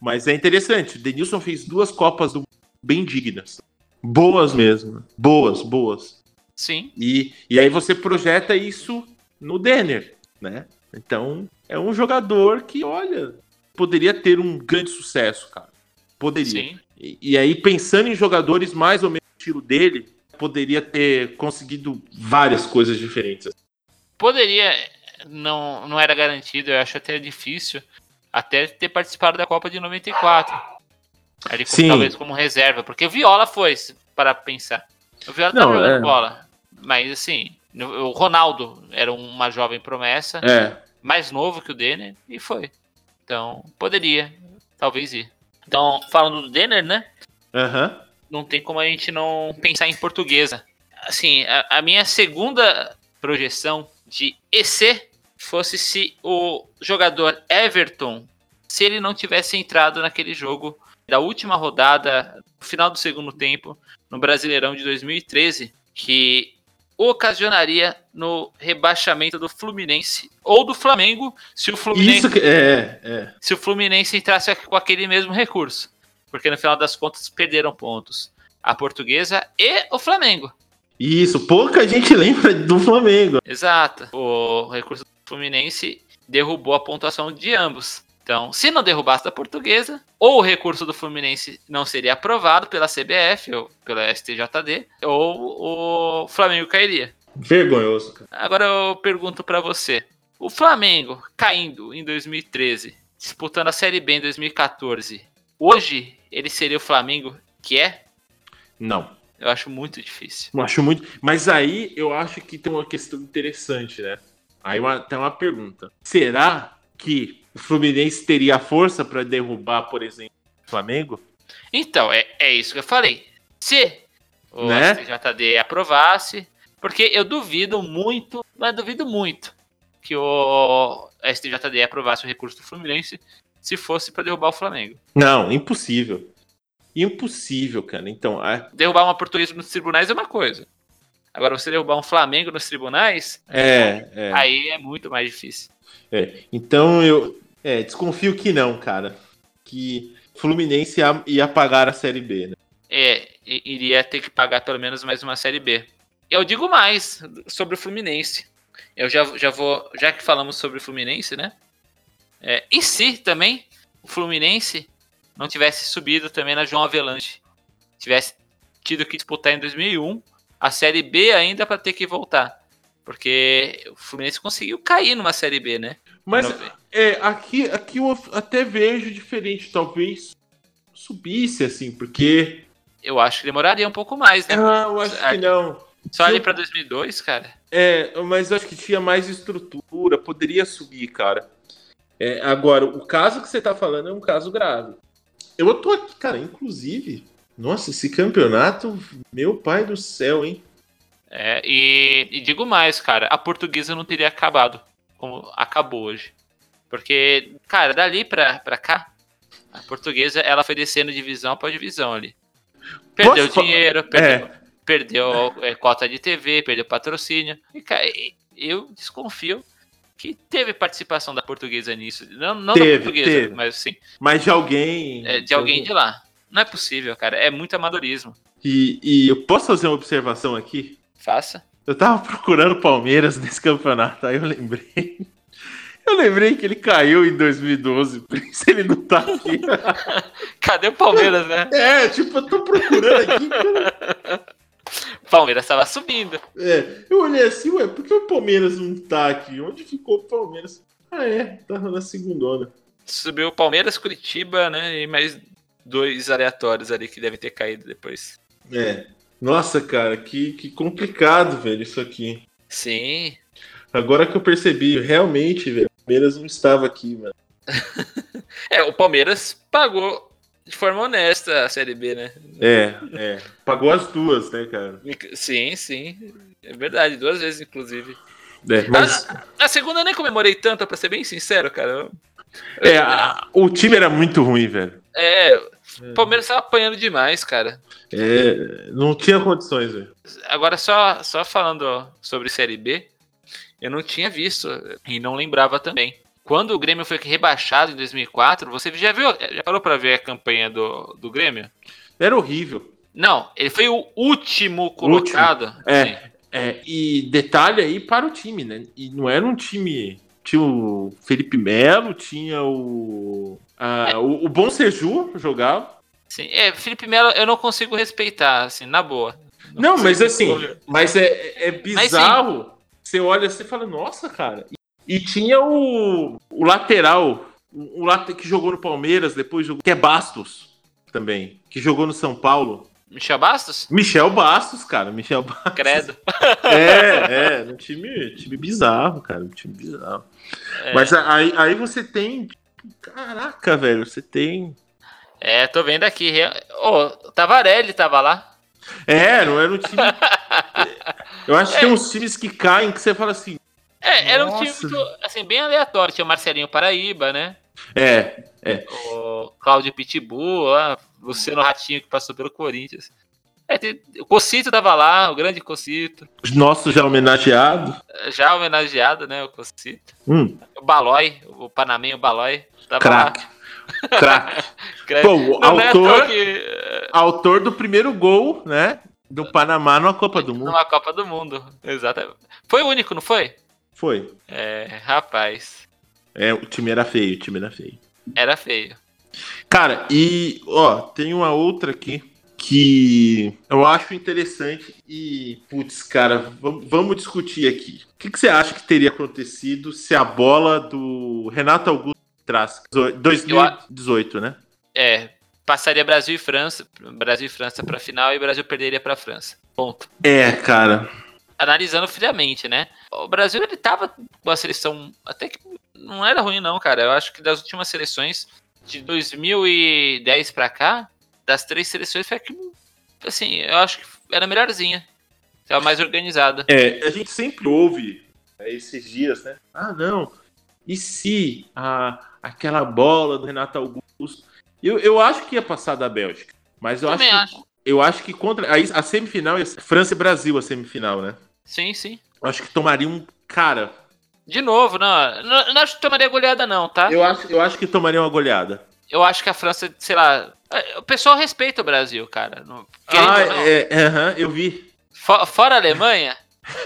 E: Mas é interessante, o Denilson fez duas Copas do Mundo bem dignas. Boas mesmo. Boas, boas.
D: Sim,
E: E, e aí você projeta isso no Denner, né? Então, é um jogador que, olha, poderia ter um grande sucesso, cara. Poderia.
D: sim.
E: E, e aí, pensando em jogadores mais ou menos do estilo dele, poderia ter conseguido várias coisas diferentes.
D: Poderia, não, não era garantido, eu acho até difícil, até ter participado da Copa de 94. Ali como-
E: Sim.
D: talvez como reserva, porque o Viola foi, para pensar. O Viola
E: Não,
D: tava jogando
E: é.
D: bola. Mas assim, o Ronaldo era uma jovem promessa.
E: É.
D: mais novo que o Denner e foi. Então, poderia, talvez ir. Então, falando do Denner, né?
E: Aham.
D: Não tem como a gente não pensar em portuguesa. Assim, a, a minha segunda projeção de EC fosse se o jogador Everton, se ele não tivesse entrado naquele jogo da última rodada, no final do segundo tempo, no Brasileirão de 2013, que ocasionaria no rebaixamento do Fluminense ou do Flamengo, se o Fluminense,
E: que. É, é.
D: se o Fluminense entrasse com aquele mesmo recurso. Porque no final das contas perderam pontos a Portuguesa e o Flamengo.
E: Isso, pouca gente lembra do Flamengo.
D: Exato. O recurso do Fluminense derrubou a pontuação de ambos. Então, se não derrubasse da Portuguesa, ou o recurso do Fluminense não seria aprovado pela CBF ou pela STJD, ou o Flamengo cairia.
E: Vergonhoso, cara.
D: Agora eu pergunto pra você: o Flamengo caindo em 2013, disputando a Série B em 2014, hoje ele seria o Flamengo que é?
E: Não.
D: Eu acho muito difícil.
E: Eu acho muito. Mas aí eu acho que tem uma questão interessante, né? Aí uma, tem uma pergunta. Será que o Fluminense teria força para derrubar, por exemplo, o Flamengo?
D: Então, é, é isso que eu falei. Se o
E: Né?
D: STJD aprovasse, porque eu duvido muito, mas duvido muito que o STJD aprovasse o recurso do Fluminense se fosse para derrubar o Flamengo.
E: Não, impossível. Impossível, cara. Então, a-
D: Derrubar uma portuguesa nos tribunais é uma coisa. Agora, você derrubar um Flamengo nos tribunais,
E: é, é,
D: aí é muito mais difícil.
E: é. Então eu é, desconfio que não, cara. Que Fluminense ia, ia pagar a Série B, né?
D: É, iria ter que pagar pelo menos mais uma Série B. Eu digo mais sobre o Fluminense. Eu já, já vou, já que falamos sobre o Fluminense, né? É, e se também o Fluminense não tivesse subido também na João Avelanche, tivesse tido que disputar em 2001 a Série B ainda para ter que voltar, porque o Fluminense conseguiu cair numa Série B, né?
E: Mas
D: Não-
E: é, aqui, aqui eu até vejo diferente. Talvez subisse, assim, porque.
D: Eu acho que demoraria um pouco mais, né?
E: Ah, eu acho que não.
D: Só ali para 2002, cara.
E: É, mas eu acho que tinha mais estrutura, poderia subir, cara. É, agora, o caso que você tá falando é um caso grave. Eu tô aqui, cara, inclusive. Nossa, esse campeonato, meu pai do céu, hein?
D: É, e, e digo mais, cara, a portuguesa não teria acabado como acabou hoje. Porque, cara, dali pra, pra cá, a portuguesa ela foi descendo divisão por divisão ali. Perdeu
E: Posso
D: dinheiro, perdeu, perdeu é, cota de TV, perdeu patrocínio. E, cara, eu desconfio que teve participação da portuguesa nisso. Não, não
E: Teve,
D: da portuguesa,
E: teve.
D: mas sim,
E: Mas de alguém.
D: é, de alguém de lá. Não é possível, cara. É muito amadorismo.
E: E, e eu posso fazer uma observação aqui?
D: Faça.
E: Eu tava procurando Palmeiras nesse campeonato, aí eu lembrei. Eu lembrei que ele caiu em 2012, por isso ele não tá aqui.
D: Cadê o Palmeiras, né?
E: É, tipo, eu tô procurando aqui. cara.
D: Palmeiras tava subindo.
E: É, eu olhei assim, ué, por que o Palmeiras não tá aqui? Onde ficou o Palmeiras? Ah, é, tava na segundona.
D: Subiu o Palmeiras, Curitiba, né? E mais dois aleatórios ali que devem ter caído depois.
E: É. Nossa, cara, que, que complicado, velho, isso aqui.
D: Sim.
E: Agora que eu percebi, realmente, velho, o Palmeiras não estava aqui, mano.
D: É, o Palmeiras pagou de forma honesta a Série B, né?
E: É, é. Pagou as duas, né, cara?
D: Sim, sim. É verdade, duas vezes, inclusive.
E: É, mas.
D: A, a segunda eu nem comemorei tanto, pra ser bem sincero, cara. Eu-
E: É, a- o time era muito ruim, velho.
D: É, o Palmeiras tava apanhando demais, cara.
E: É, não tinha condições, velho.
D: Agora, só, só falando sobre Série B, eu não tinha visto e não lembrava também. Quando o Grêmio foi rebaixado em 2004, você já viu, já parou pra ver a campanha do, do Grêmio?
E: Era horrível.
D: Não, ele foi o último colocado.
E: É.
D: Sim.
E: É, e detalhe aí para o time, né? E não era um time. Tinha o Felipe Melo, tinha o. ah, o, o Bom Seju jogava.
D: Sim, é, Felipe Melo eu não consigo respeitar, assim, na boa.
E: Não, mas
D: consigo-
E: assim, mas é, é bizarro. Você olha assim e fala, nossa, cara. E, e tinha o, o lateral, o, o late- que jogou no Palmeiras, depois jogou, que é Bastos também, que jogou no São Paulo.
D: Michel Bastos?
E: Michel Bastos, cara, Michel Bastos.
D: Credo.
E: É, é, um time, time bizarro, cara, um time bizarro.
D: É.
E: Mas aí, aí você tem, caraca, velho, você tem
D: É, tô vendo aqui. Ô, oh, Tavarelli tava lá.
E: É, não era um time. Eu acho que tem uns times que caem que você fala assim.
D: É, era um time assim, bem aleatório. Tinha o Marcelinho Paraíba, né?
E: É, é.
D: O Cláudio Pitbull, lá, Luciano Ratinho que passou pelo Corinthians. É, tem, o Cocito tava lá, o grande Cocito.
E: Nosso já homenageado.
D: Já homenageado, né, o Cocito.
E: Hum.
D: O Balói, o Panamenho Balói. Tava
E: Crack.
D: lá.
E: Crack. Pô, o
D: é
E: autor,
D: que...
E: autor do primeiro gol, né, do Panamá numa Copa do Mundo.
D: Numa Copa do Mundo, exatamente. Foi o único, não foi?
E: Foi.
D: É, rapaz.
E: É, o time era feio, o time era feio.
D: Era feio.
E: Cara, e ó, tem uma outra aqui que eu acho interessante e, putz, cara, vamos discutir aqui. O que, que, você acha que teria acontecido se a bola do Renato Augusto traz 2018, né?
D: É, passaria Brasil e França, Brasil e França para final e o Brasil perderia para França. Ponto.
E: É, cara.
D: Analisando friamente, né? O Brasil ele tava com uma seleção até que não era ruim não, cara. Eu acho que das últimas seleções de 2010 para cá, das três seleções foi a que assim, eu acho que era melhorzinha. Estava mais organizada.
E: É, a gente sempre ouve é, esses dias, né? Ah, não. E se a, aquela bola do Renato Augusto. Eu, eu acho que ia passar da Bélgica. Mas eu acho, que,
D: acho.
E: eu acho que contra. A, a semifinal França e Brasil, a semifinal, né?
D: Sim, sim.
E: Acho que tomaria um. Cara.
D: De novo, não. Não, não acho que tomaria goleada, não, tá?
E: Eu acho, eu acho que tomaria uma goleada.
D: Eu acho que a França, sei lá. O pessoal respeita o Brasil, cara. Não,
E: ah, é, é, eu vi.
D: For, fora a Alemanha?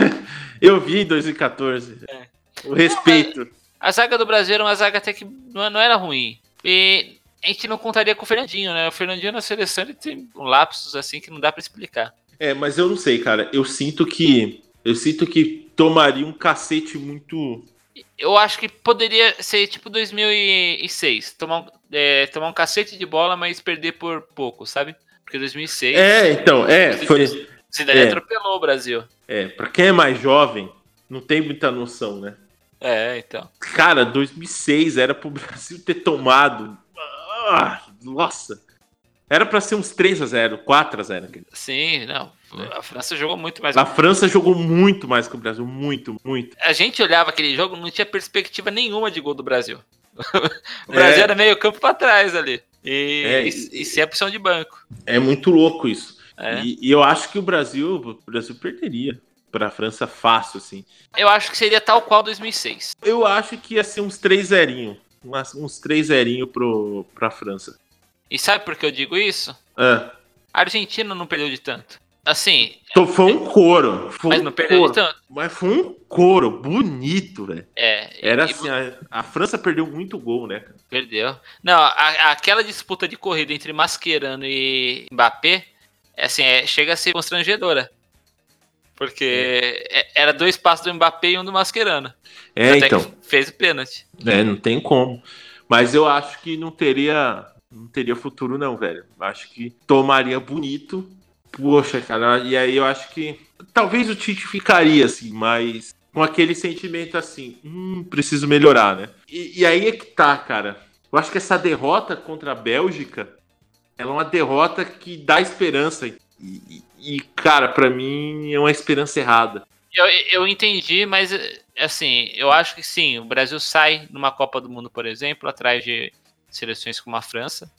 E: eu vi em 2014. É. O respeito.
D: Não, a zaga do Brasil era uma zaga até que não, não era ruim. E a gente não contaria com o Fernandinho, né? O Fernandinho na seleção ele tem um lapsos assim que não dá para explicar.
E: É, mas eu não sei, cara. Eu sinto que. Eu sinto que tomaria um cacete muito.
D: Eu acho que poderia ser tipo 2006. Tomar, é, tomar um cacete de bola, mas perder por pouco, sabe? Porque 2006.
E: É, então, é. Foi.
D: Zidane é. atropelou o Brasil.
E: É, pra quem é mais jovem, não tem muita noção, né?
D: É, então.
E: Cara, 2006 era pro Brasil ter tomado. Ah, nossa. Era para ser uns 3 a 0 4 a 0
D: Sim, não. A França jogou muito mais.
E: A França jogou muito mais que o Brasil. Muito, muito.
D: A gente olhava aquele jogo, não tinha perspectiva nenhuma de gol do Brasil. o Brasil é. era meio campo para trás ali. E, é, e, e sem opção de banco.
E: É muito louco isso. É. E, e, eu acho que o Brasil, o Brasil perderia para a França fácil, assim.
D: Eu acho que seria tal qual 2006.
E: Eu acho que ia ser uns 3 zerinho, uns 3 zerinho pro para França.
D: E sabe por que eu digo isso?
E: É.
D: A Argentina não perdeu de tanto. Assim.
E: Então foi um couro. Foi
D: mas
E: um
D: não perdeu
E: couro.
D: tanto.
E: Mas foi um couro bonito, velho.
D: É.
E: Era
D: e,
E: assim, a, a, França perdeu muito gol, né?
D: Perdeu. Não, a, aquela disputa de corrida entre Mascherano e Mbappé, assim, é, chega a ser constrangedora. Porque é. era dois passos do Mbappé e um do Mascherano.
E: É, Até então.
D: fez o pênalti.
E: É, não tem como. Mas eu acho que não teria não teria futuro não, velho. Acho que tomaria bonito. Poxa, cara, e aí eu acho que talvez o Tite ficaria assim, mas com aquele sentimento assim, hum, preciso melhorar, né? E, e aí é que tá, cara. Eu acho que essa derrota contra a Bélgica, ela é uma derrota que dá esperança. E, e, e cara, para mim é uma esperança errada.
D: Eu, eu entendi, mas assim, eu acho que sim, o Brasil sai numa Copa do Mundo, por exemplo, atrás de seleções como a França.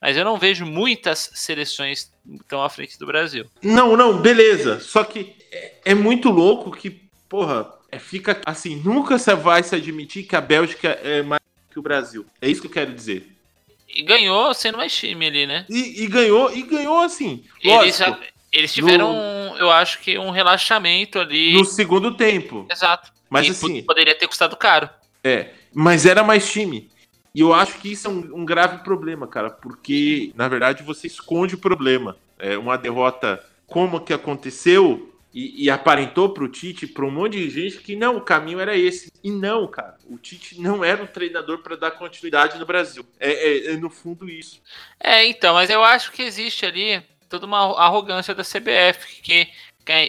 D: Mas eu não vejo muitas seleções tão à frente do Brasil.
E: Não, não, beleza. Só que é, é muito louco que, porra, é, fica assim, nunca você vai se admitir que a Bélgica é mais que o Brasil. É isso que eu quero dizer.
D: E ganhou sendo mais time ali, né?
E: E, e ganhou, e ganhou assim.
D: Eles, eles tiveram, no, eu acho que um relaxamento ali.
E: No segundo tempo.
D: Exato.
E: Mas
D: e
E: assim.
D: Poderia ter custado caro.
E: É. Mas era mais time. E eu acho que isso é um, um, grave problema, cara, porque na verdade você esconde o problema. É uma derrota como que aconteceu e, e aparentou para o Tite, para um monte de gente que não, o caminho era esse. E não, cara, o Tite não era um treinador para dar continuidade no Brasil. É, é, é no fundo isso.
D: É, então, mas eu acho que existe ali toda uma arrogância da CBF que,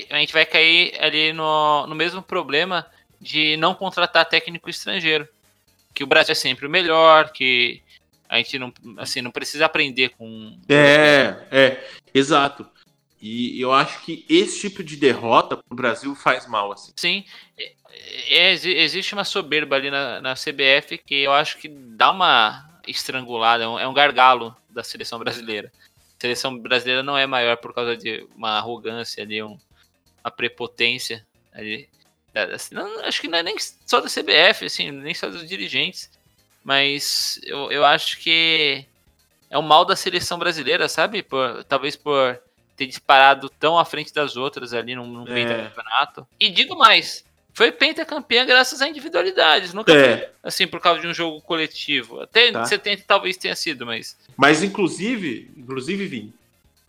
D: a gente vai cair ali no, no mesmo problema de não contratar técnico estrangeiro que o Brasil é sempre o melhor, que A gente não, assim, não precisa aprender com.
E: É, é, exato. E eu acho que esse tipo de derrota pro Brasil faz mal, assim.
D: Sim, é, é, exi- existe uma soberba ali na, na CBF que eu acho que dá uma estrangulada, é um, é um gargalo da seleção brasileira. A seleção brasileira não é maior por causa de uma arrogância ali, um- uma prepotência ali. Da- da- não, acho que não é nem só da CBF, assim, nem só dos dirigentes, mas eu, eu acho que é o mal da seleção brasileira, sabe? Por, talvez por ter disparado tão à frente das outras ali num, num
E: É.
D: pentacampeonato. E digo mais, foi pentacampeã graças a individualidades, nunca foi
E: É,
D: assim por causa de um jogo coletivo. Até
E: Tá.
D: 70 talvez tenha sido, mas
E: mas inclusive, inclusive, Vim,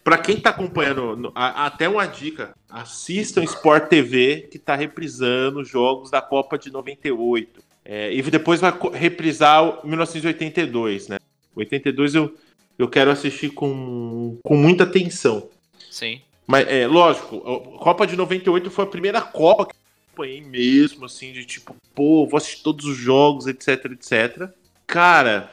E: pra quem tá acompanhando, até uma dica, assistam Sport TV, que tá reprisando os jogos da Copa de 98. É, e depois vai reprisar o 1982, né? 82 eu, eu quero assistir com, com muita atenção.
D: sim.
E: Mas, é, lógico, a Copa de 98 foi a primeira Copa que eu acompanhei mesmo, assim, de tipo, pô, vou assistir todos os jogos, etc, etc. Cara,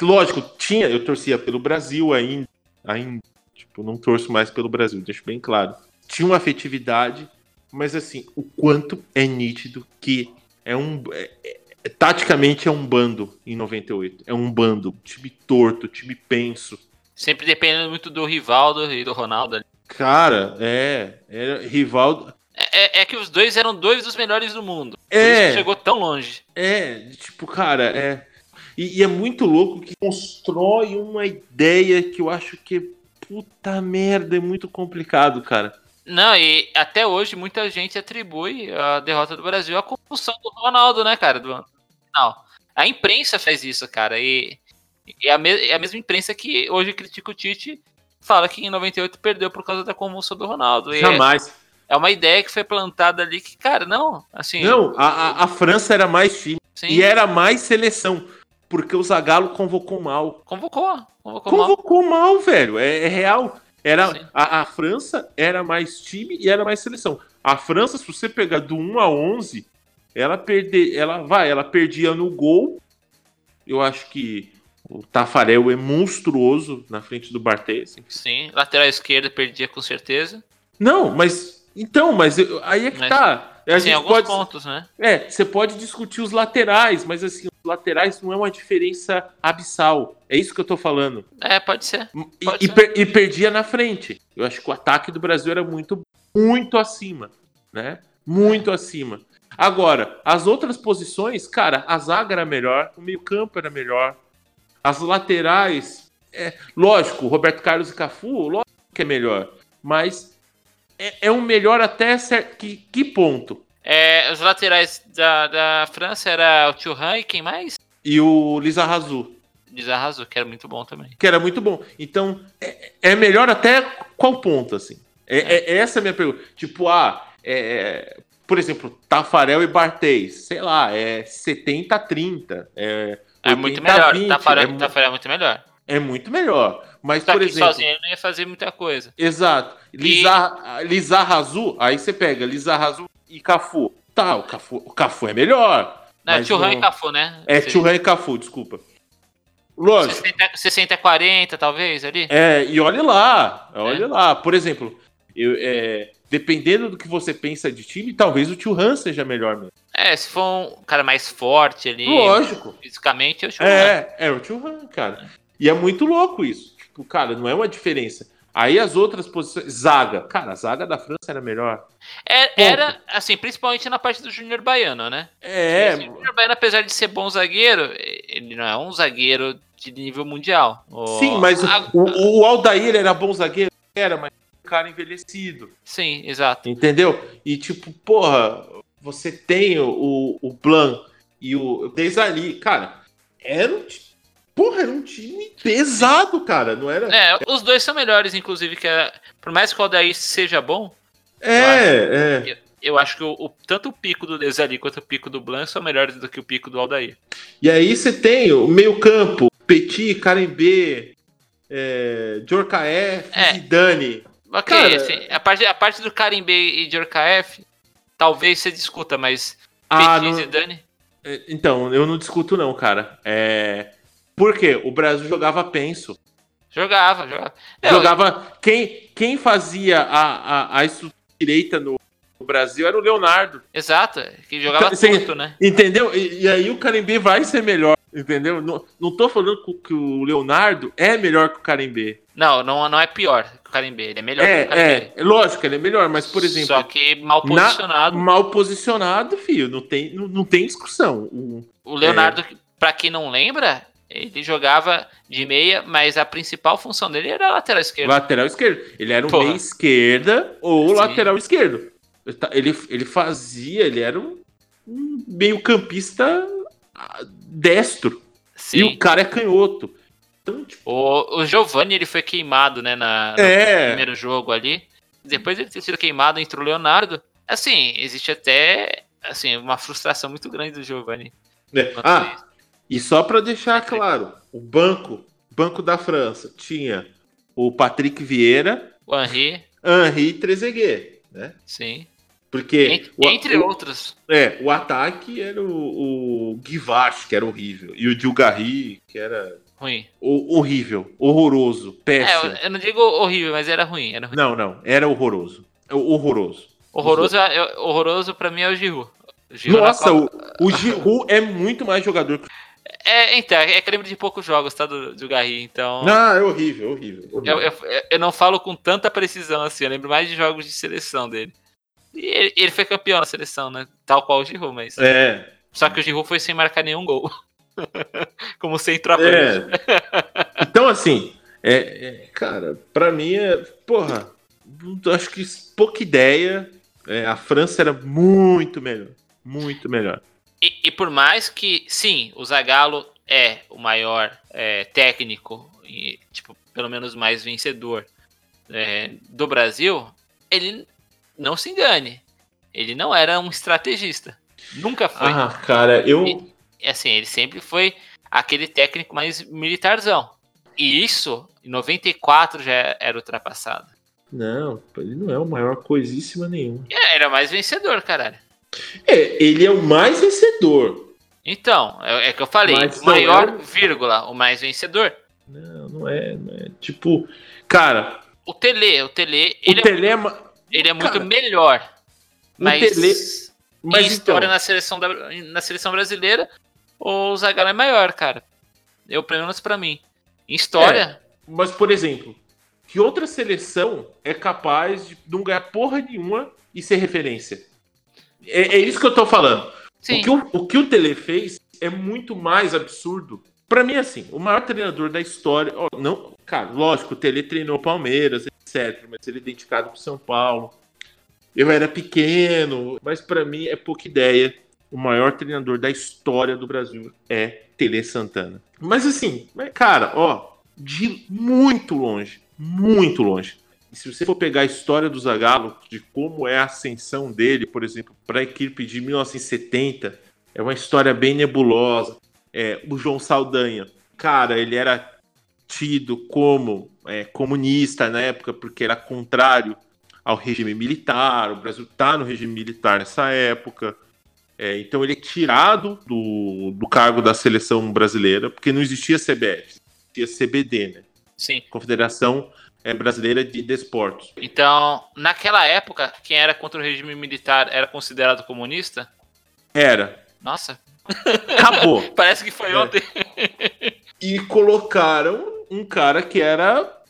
E: lógico, tinha, eu torcia pelo Brasil ainda, ainda, tipo, não torço mais pelo Brasil, deixo bem claro. Tinha uma afetividade, mas assim, o quanto é nítido que é um. é- é- taticamente é um bando em 98. É um bando, time torto, time penso.
D: Sempre dependendo muito do Rivaldo e do Ronaldo. ali.
E: Cara, é. é Rivaldo.
D: É, é- é que os dois eram dois dos melhores do mundo.
E: É.
D: chegou tão longe.
E: É, tipo, cara, é. E, e é muito louco que constrói uma ideia que eu acho que, puta merda, é muito complicado, cara.
D: Não, e até hoje muita gente atribui a derrota do Brasil à compulsão do Ronaldo, né, cara? Do final. A imprensa faz isso, cara. E, e é, a me- é a mesma imprensa que hoje critica o Tite, fala que em 98 perdeu por causa da convulsão do Ronaldo. E é,
E: Jamais.
D: é uma ideia que foi plantada ali que, cara, não, assim.
E: Não, a, a, a França era mais time
D: sim,
E: e era mais seleção, porque o Zagallo convocou mal.
D: convocou. Convocou mal.
E: Convocou mal, velho, é, é real. Era, a, a França era mais time e era mais seleção. A França, se você pegar do 1 a 11, ela perder, ela vai, ela perdia no gol. Eu acho que o Tafarel é monstruoso na frente do Barthez.
D: Sim, lateral esquerda perdia com certeza.
E: Não, mas então, mas eu- aí é que
D: Mas,
E: tá. A
D: Tem alguns
E: pode,
D: pontos, né?
E: é, você pode discutir os laterais, mas assim, laterais não é uma diferença abissal. É isso que eu tô falando.
D: É, pode ser.
E: E,
D: Pode
E: e
D: ser.
E: per- e perdia na frente. Eu acho que o ataque do Brasil era muito, muito acima, né? Muito acima. Agora, as outras posições, cara, a zaga era melhor, o meio-campo era melhor, as laterais, é, lógico, Roberto Carlos e Cafu, lógico que é melhor, mas é, é um melhor até cer- que, que ponto?
D: É, os laterais da, da França era o Thuram e quem mais?
E: E o Lizarrazu,
D: Desarraso, que era muito bom também.
E: que era muito bom. Então, é, é melhor até qual ponto, assim? É, é- essa é a minha pergunta. Tipo, ah, é, por exemplo, Tafarel e Barthez, sei lá, é 70 a 30. É,
D: É muito
E: 80 a
D: melhor.
E: 20,
D: Tafarel,
E: é,
D: Tafarel é muito melhor.
E: é muito melhor. Mas,
D: Só
E: por
D: que
E: exemplo,
D: sozinho ele não ia fazer muita coisa.
E: exato, Lizar, Lizarrazu, aí você pega Lizarrazu e Cafu. Tá, o Cafu, o Cafu é melhor.
D: Não, é Thuram
E: não-
D: e Cafu, né?
E: É Thuram e Cafu, desculpa. Lógico.
D: 60, 60 a 40, talvez, ali.
E: É, e olhe lá, olhe lá. Por exemplo, eu, é, dependendo do que você pensa de time, talvez o Thuram seja melhor mesmo.
D: É, se for um cara mais forte ali,
E: Lógico.
D: fisicamente, eu acho que
E: É, é o Thuram, cara. E é muito louco isso. Tipo, cara, não é uma diferença. Aí as outras posições. Zaga. Cara, a zaga da França era melhor.
D: É, era, assim, principalmente na parte do Júnior Baiano, né?
E: É,
D: Esse Júnior Baiano, apesar de ser bom zagueiro, ele não é um zagueiro de nível mundial. O-
E: sim, mas
D: a-
E: o, o Aldair era bom zagueiro? Era, mas um cara envelhecido.
D: Sim, exato.
E: Entendeu? E tipo, porra, você tem o, o, o Blanc e o Desali, cara, era um Porra, era um time pesado, cara, não era?
D: É, os dois são melhores, inclusive, que é, por mais que o Aldair seja bom,
E: É, é.
D: eu acho que o, o- tanto o pico do Desali quanto o pico do Blanc são melhores do que o pico do Aldair.
E: E aí você tem o meio-campo, Petit, Karembê, é, Djorkaeff
D: É.
E: e Dani.
D: Ok,
E: Cara-
D: assim, a parte, a parte do Karimbe e de Orkaef, talvez você discuta, mas
E: Ah,
D: Petit
E: não-
D: e Zidane,
E: é, Então, eu não discuto, não, cara. É, Por quê? O Brasil jogava penso.
D: Jogava, jogava. Não,
E: Jogava. Quem, quem fazia a, a, a estrutura direita no, no Brasil era o Leonardo.
D: Exato, que jogava curto, né?
E: Entendeu? E, e aí o Carimbê vai ser melhor. Entendeu? Não, não tô falando que, o Leonardo é melhor que o Carimbê.
D: Não, não, não é pior que o Carimbê, ele é melhor que o Carimbê.
E: É, é, lógico, ele é melhor, mas, por exemplo,
D: Só que mal
E: na-
D: posicionado.
E: mal posicionado, filho, não tem, não, não tem discussão. O-
D: O Leonardo,
E: É.
D: pra quem não lembra, ele jogava de meia, mas a principal função dele era lateral esquerda.
E: lateral esquerdo. Ele era um
D: Porra.
E: meia esquerda ou
D: Sim.
E: lateral esquerdo. Ele tá- Ele, ele fazia, ele era um, meio campista ah, destro.
D: Sim.
E: E o cara é canhoto. Então, tipo,
D: O, o Giovanni ele foi queimado, né, na, no
E: é.
D: primeiro jogo ali. Depois de ter sido queimado, entrou o Leonardo. Assim, existe até assim, uma frustração muito grande do Giovanni. quanto
E: Ah. E só pra deixar claro, o banco, banco da França, tinha o Patrick Vieira,
D: O
E: Henri e Trezeguet, né?
D: sim.
E: Porque
D: Entre,
E: o,
D: entre
E: o-
D: outros.
E: É, o ataque era o, o Guivache, que era horrível. E o Dilgarri, que era
D: Ruim.
E: o- horrível, horroroso,
D: É, eu,
E: péssimo.
D: eu não digo horrível, mas era ruim. Era ruim.
E: Não, não, era horroroso. É Horroroso.
D: Horroroso, é- é- horroroso pra mim é o Giroud.
E: Nossa, o, o Giroud é muito mais jogador que
D: É, então, é que eu lembro de poucos jogos, tá, do, do Garri, então...
E: Não, é horrível, horrível. horrível.
D: Eu, eu, eu não falo com tanta precisão assim, eu lembro mais de jogos de seleção dele. E ele, ele foi campeão na seleção, né? Tal qual o Giroud, mas...
E: É,
D: Só que o Giroud foi sem marcar nenhum gol. Como centroavante.
E: é. Então, assim, é, é, cara, pra mim é. Porra, acho que pouca ideia. É, a França era muito melhor. Muito melhor.
D: E, e por mais que, sim, o Zagallo é o maior é, técnico, e, tipo, pelo menos mais vencedor é, do Brasil, ele não se engane. Ele não era um estrategista. Nunca foi.
E: Ah, cara, eu.
D: E, assim, ele sempre foi aquele técnico mais militarzão. E isso, em 94, já era ultrapassado.
E: Não, ele não é o maior coisíssima nenhuma.
D: É, Era mais vencedor, caralho.
E: É, ele é o mais vencedor.
D: Então, é, é que eu falei,
E: Mas
D: o maior,
E: é o-
D: vírgula, o mais vencedor.
E: Não, não é, não é. Tipo, cara,
D: O Tele, o Tele, ele,
E: o
D: é,
E: Telema.
D: ele é muito
E: cara,
D: melhor.
E: o
D: Mas,
E: Tele.
D: em
E: Mas
D: história
E: então,
D: na, seleção da, na seleção brasileira, o Zagallo é maior, cara. Eu, pelo menos pra mim. Em história,
E: mas por exemplo, que outra seleção é capaz de não ganhar porra nenhuma e ser referência? É, é isso que eu tô falando.
D: sim.
E: O que o, o que o Tele fez é muito mais absurdo. Pra mim, assim, o maior treinador da história. ó, não, cara, lógico, o Tele treinou Palmeiras, etc. Mas ele é identificado pro São Paulo. Eu era pequeno, mas pra mim é pouca ideia. O maior treinador da história do Brasil é Tele Santana. Mas assim, cara, ó, de muito longe, muito longe. E se você for pegar a história do Zagallo, de como é a ascensão dele, por exemplo, para a equipe de 1970, é uma história bem nebulosa. É, o João Saldanha, cara, ele era tido como é, comunista na época, porque era contrário ao regime militar. O Brasil está no regime militar nessa época. É, então ele é tirado do, do cargo da seleção brasileira, porque não existia CBF, existia CBD, né?
D: sim.
E: Confederação é, Brasileira de Desportos.
D: Então, naquela época, quem era contra o regime militar era considerado comunista?
E: Era.
D: Nossa,
E: Acabou.
D: parece que foi
E: É.
D: ontem.
E: e colocaram um cara que era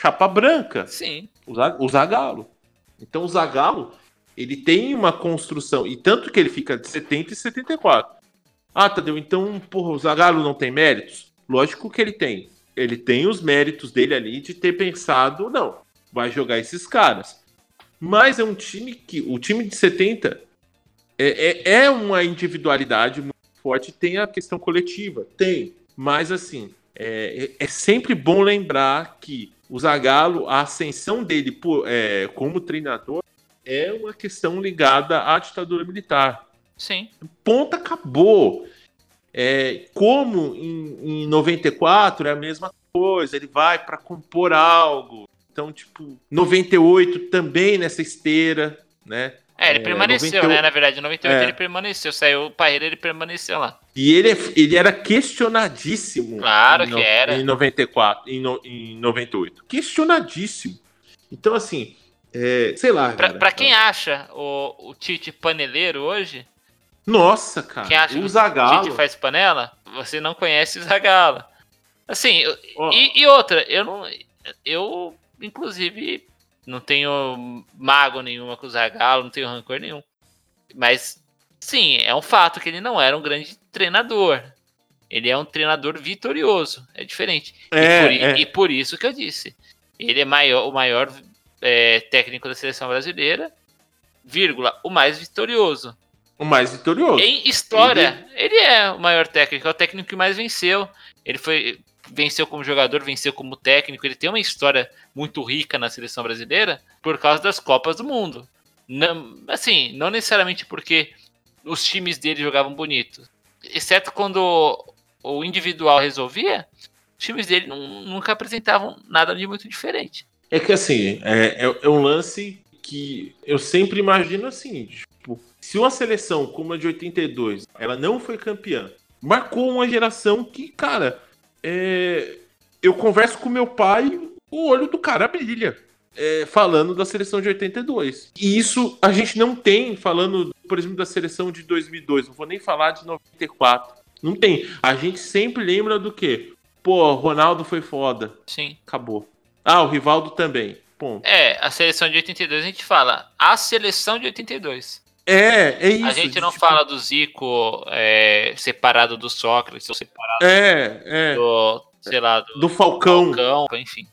E: chapa branca,
D: Sim.
E: o Za- o Zagallo. Então o Zagallo, ele tem uma construção, e tanto que ele fica de 70 e 74. Ah, Tadeu, então, porra, o Zagallo não tem méritos? Lógico que ele tem. Ele tem os méritos dele ali de ter pensado, não, vai jogar esses caras. Mas é um time que, o time de 70 é, é, é uma individualidade muito forte, tem a questão coletiva, tem. Mas assim, é, é sempre bom lembrar que o Zagallo, a ascensão dele por- é, como treinador é uma questão ligada à ditadura militar.
D: Sim.
E: Ponto acabou. É, como em, em 94 é a mesma coisa, ele vai para compor algo. Então, tipo, 98 também nessa esteira, né?
D: É, ele
E: É,
D: permaneceu,
E: 98
D: né? Na verdade, em 98
E: É.
D: ele permaneceu. Saiu o Parreira, ele permaneceu lá.
E: E ele, é- ele era questionadíssimo.
D: Claro
E: em
D: que
E: no-
D: era.
E: Em 94, em, no- em 98. Questionadíssimo. Então, assim, é, sei lá.
D: Pra, pra quem acha o, o Tite paneleiro hoje,
E: Nossa, cara.
D: quem acha
E: o
D: que o
E: Zagallo.
D: Tite faz panela, você não conhece o Zagallo. Assim,
E: Ó,
D: e, e outra, eu não. Eu, inclusive, não tenho mago nenhuma com o Zagallo, não tenho rancor nenhum. Mas, sim, é um fato que ele não era um grande treinador. Ele é um treinador vitorioso. É diferente.
E: É,
D: e, por,
E: é.
D: e por isso que eu disse. Ele é maior, o maior é, técnico da seleção brasileira, vírgula, o mais vitorioso.
E: O mais vitorioso.
D: Em história, ele... é o maior técnico, é o técnico que mais venceu. Ele foi venceu como jogador, venceu como técnico. Ele tem uma história muito rica na seleção brasileira por causa das Copas do Mundo. Não, assim, não necessariamente porque os times dele jogavam bonito, exceto quando o individual resolvia, os times dele não- nunca apresentavam nada de muito diferente.
E: É que assim, é, é, é um lance que eu sempre imagino assim, tipo, se uma seleção como a de 82, ela não foi campeã, marcou uma geração que, cara, é, eu converso com meu pai, o olho do cara brilha. é, falando da seleção de 82. E isso a gente não tem falando, por exemplo, da seleção de 2002. Não vou nem falar de 94. Não tem. A gente sempre lembra do quê? Pô, Ronaldo foi foda.
D: Sim.
E: Acabou. Ah, o Rivaldo também. Ponto.
D: É, a seleção de 82 a gente fala a seleção de 82.
E: É, é isso.
D: A gente não
E: tipo,
D: fala do Zico é, separado do Sócrates, ou separado
E: É, é.
D: do, sei lá, do
E: Do Falcão.
D: Falcão, enfim.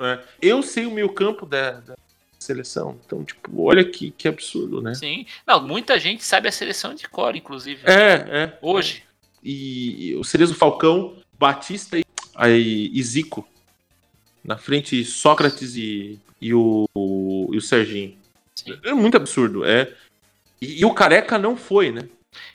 E: É. Eu sei o meio campo da, da seleção. Então, tipo, olha que, que absurdo, né?
D: Sim. Não, muita gente sabe a seleção de cor, inclusive.
E: É, é.
D: Hoje.
E: E, e o Cerezo Falcão, Batista e, aí, e Zico. Na frente, Sócrates e, e, o, o- e o Serginho.
D: Sim.
E: É muito absurdo. É. E, e o Careca não foi, né?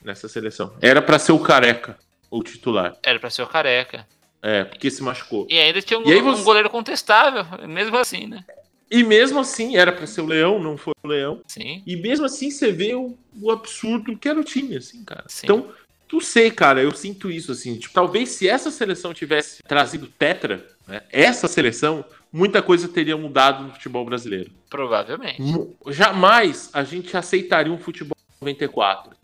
E: Nessa seleção. Era pra ser o Careca, o titular.
D: Era pra ser o careca.
E: É, porque se machucou.
D: E ainda tinha um,
E: aí
D: um
E: você-
D: goleiro contestável, mesmo assim, né?
E: E mesmo assim, era pra ser o Leão, não foi o Leão.
D: Sim.
E: E mesmo assim, você vê o, o absurdo que era o time, assim, cara.
D: Sim.
E: Então, não sei, cara, eu sinto isso, assim. Tipo, talvez se essa seleção tivesse trazido Tetra, né, essa seleção, muita coisa teria mudado no futebol brasileiro.
D: Provavelmente.
E: Jamais a gente aceitaria um futebol 94.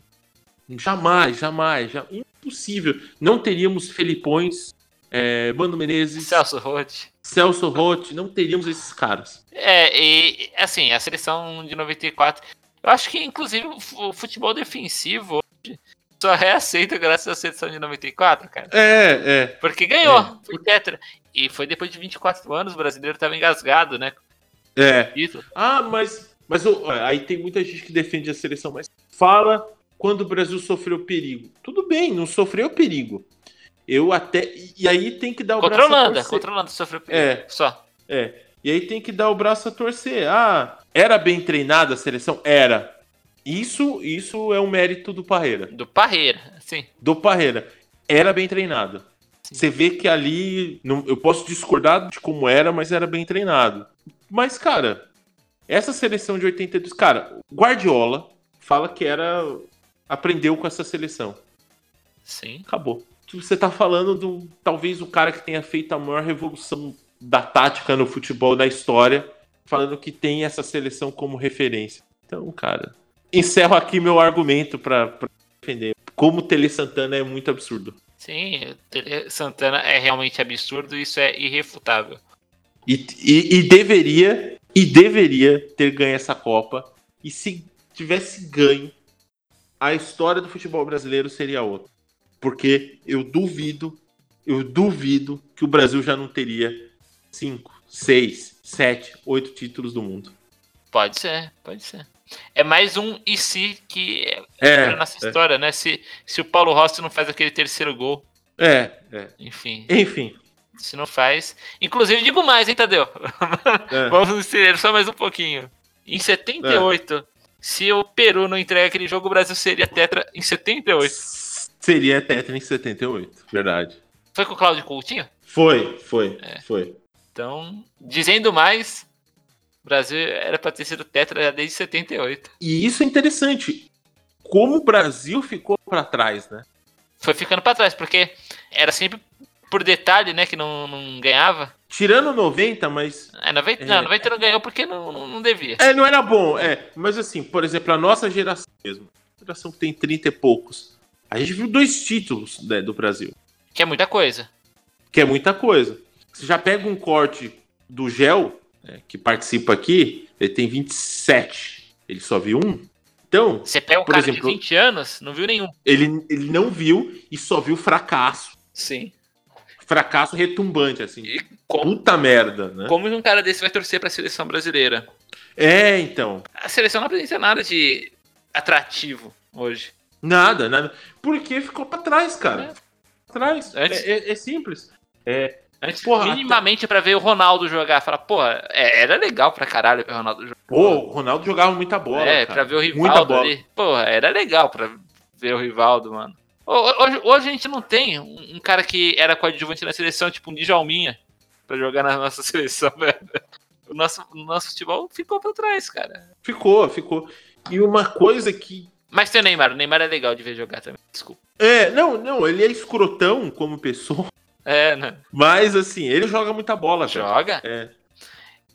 E: Jamais, jamais. já- impossível. Não teríamos Felipões, é, Mano Menezes,
D: Celso Roth.
E: Celso Roth, não teríamos esses caras.
D: É, e assim, a seleção de 94. Eu acho que, inclusive, o fu- o futebol defensivo hoje só é aceito graças à seleção de 94, cara.
E: É, é.
D: Porque ganhou,
E: É.
D: foi tetra. E foi depois de 24 anos, o brasileiro tava engasgado, né?
E: É.
D: Isso.
E: Ah, mas, mas ó, aí tem muita gente que defende a seleção, mas fala quando o Brasil sofreu perigo. Tudo bem, não sofreu perigo. Eu até. E aí tem que dar o
D: Contra
E: braço a
D: Holanda,
E: torcer.
D: contra a Holanda sofreu perigo.
E: É.
D: Só.
E: É. E aí tem que dar o braço a torcer. Ah, era bem treinada a seleção? Era. Isso, isso é um mérito do Parreira.
D: Do Parreira, sim.
E: Do Parreira. Era bem treinado. Você vê que ali. não- eu posso discordar de como era, mas era bem treinado. Mas, cara, essa seleção de 82. Cara, Guardiola fala que era. Aprendeu com essa seleção.
D: Sim.
E: Acabou. Você tá falando do. Talvez o cara que tenha feito a maior revolução da tática no futebol da história. Falando que tem essa seleção como referência. Então, cara. Encerro aqui meu argumento pra defender. Como o Tele Santana é muito absurdo.
D: Sim, Tele Santana é realmente absurdo, isso é irrefutável.
E: E, e, e deveria, e deveria ter ganho essa Copa. E se tivesse ganho, a história do futebol brasileiro seria outra. Porque eu duvido, eu duvido que o Brasil já não teria cinco, seis, sete, oito títulos do mundo.
D: Pode ser, pode ser. É mais um e se que é,
E: É,
D: pra nossa
E: é.
D: história, né? Se, se o Paulo Rossi não faz aquele terceiro gol,
E: É, é.
D: enfim,
E: Enfim.
D: se não faz. Inclusive, digo mais, hein, Tadeu?
E: É.
D: Vamos estender só mais um pouquinho. Em 78, se o Peru não entrega aquele jogo, o Brasil seria tetra em 78.
E: Seria Tetra em 78, verdade.
D: Foi com o Cláudio Coutinho?
E: Foi, foi,
D: É.
E: foi.
D: Então, dizendo mais, O Brasil era pra ter sido tetra desde 78.
E: E isso é interessante. Como o Brasil ficou pra trás, né?
D: Foi ficando pra trás, porque era sempre por detalhe, né, que não, não ganhava.
E: Tirando 90, mas.
D: É, 90,
E: É.
D: Não, 90 não ganhou porque não, não, não devia.
E: É, não era bom, é. Mas assim, por exemplo, a nossa geração mesmo. A geração que tem 30 e poucos. A gente viu dois títulos né, do Brasil.
D: Que é muita coisa.
E: Que é muita coisa. Você já pega um corte do Gel, né, que participa aqui, ele tem 27. Ele só viu um. Então,
D: Você pega um
E: Por
D: cara
E: exemplo-
D: de 20 anos, não viu nenhum.
E: ele, ele não viu e só viu fracasso.
D: Sim.
E: Fracasso retumbante, assim.
D: E como,
E: Puta merda, né?
D: como um cara desse vai torcer pra seleção brasileira?
E: É, então.
D: A seleção não apresenta nada de atrativo hoje.
E: Nada, nada. Porque ficou pra trás, cara.
D: É.
E: Pra trás. É, é- é simples. É,
D: Antes,
E: Porra,
D: minimamente pra ver o Ronaldo jogar. Fala, porra, é, era legal pra caralho ver o Ronaldo jogar.
E: pô, o Ronaldo jogava muita bola.
D: é,
E: cara.
D: pra ver o Rivaldo ali. Porra, era legal pra ver o Rivaldo, mano. Ho- Hoje, hoje a gente não tem um um cara que era coadjuvante na seleção, tipo um Djalminha, pra jogar na nossa seleção, velho. O nosso, o nosso futebol ficou pra trás, cara.
E: Ficou, ficou. E uma coisa que.
D: Mas tem o Neymar, o Neymar é legal de ver jogar também, desculpa.
E: É, não, não, ele é escrotão como pessoa,
D: É, né?
E: mas assim, ele joga muita bola, cara.
D: Joga?
E: É.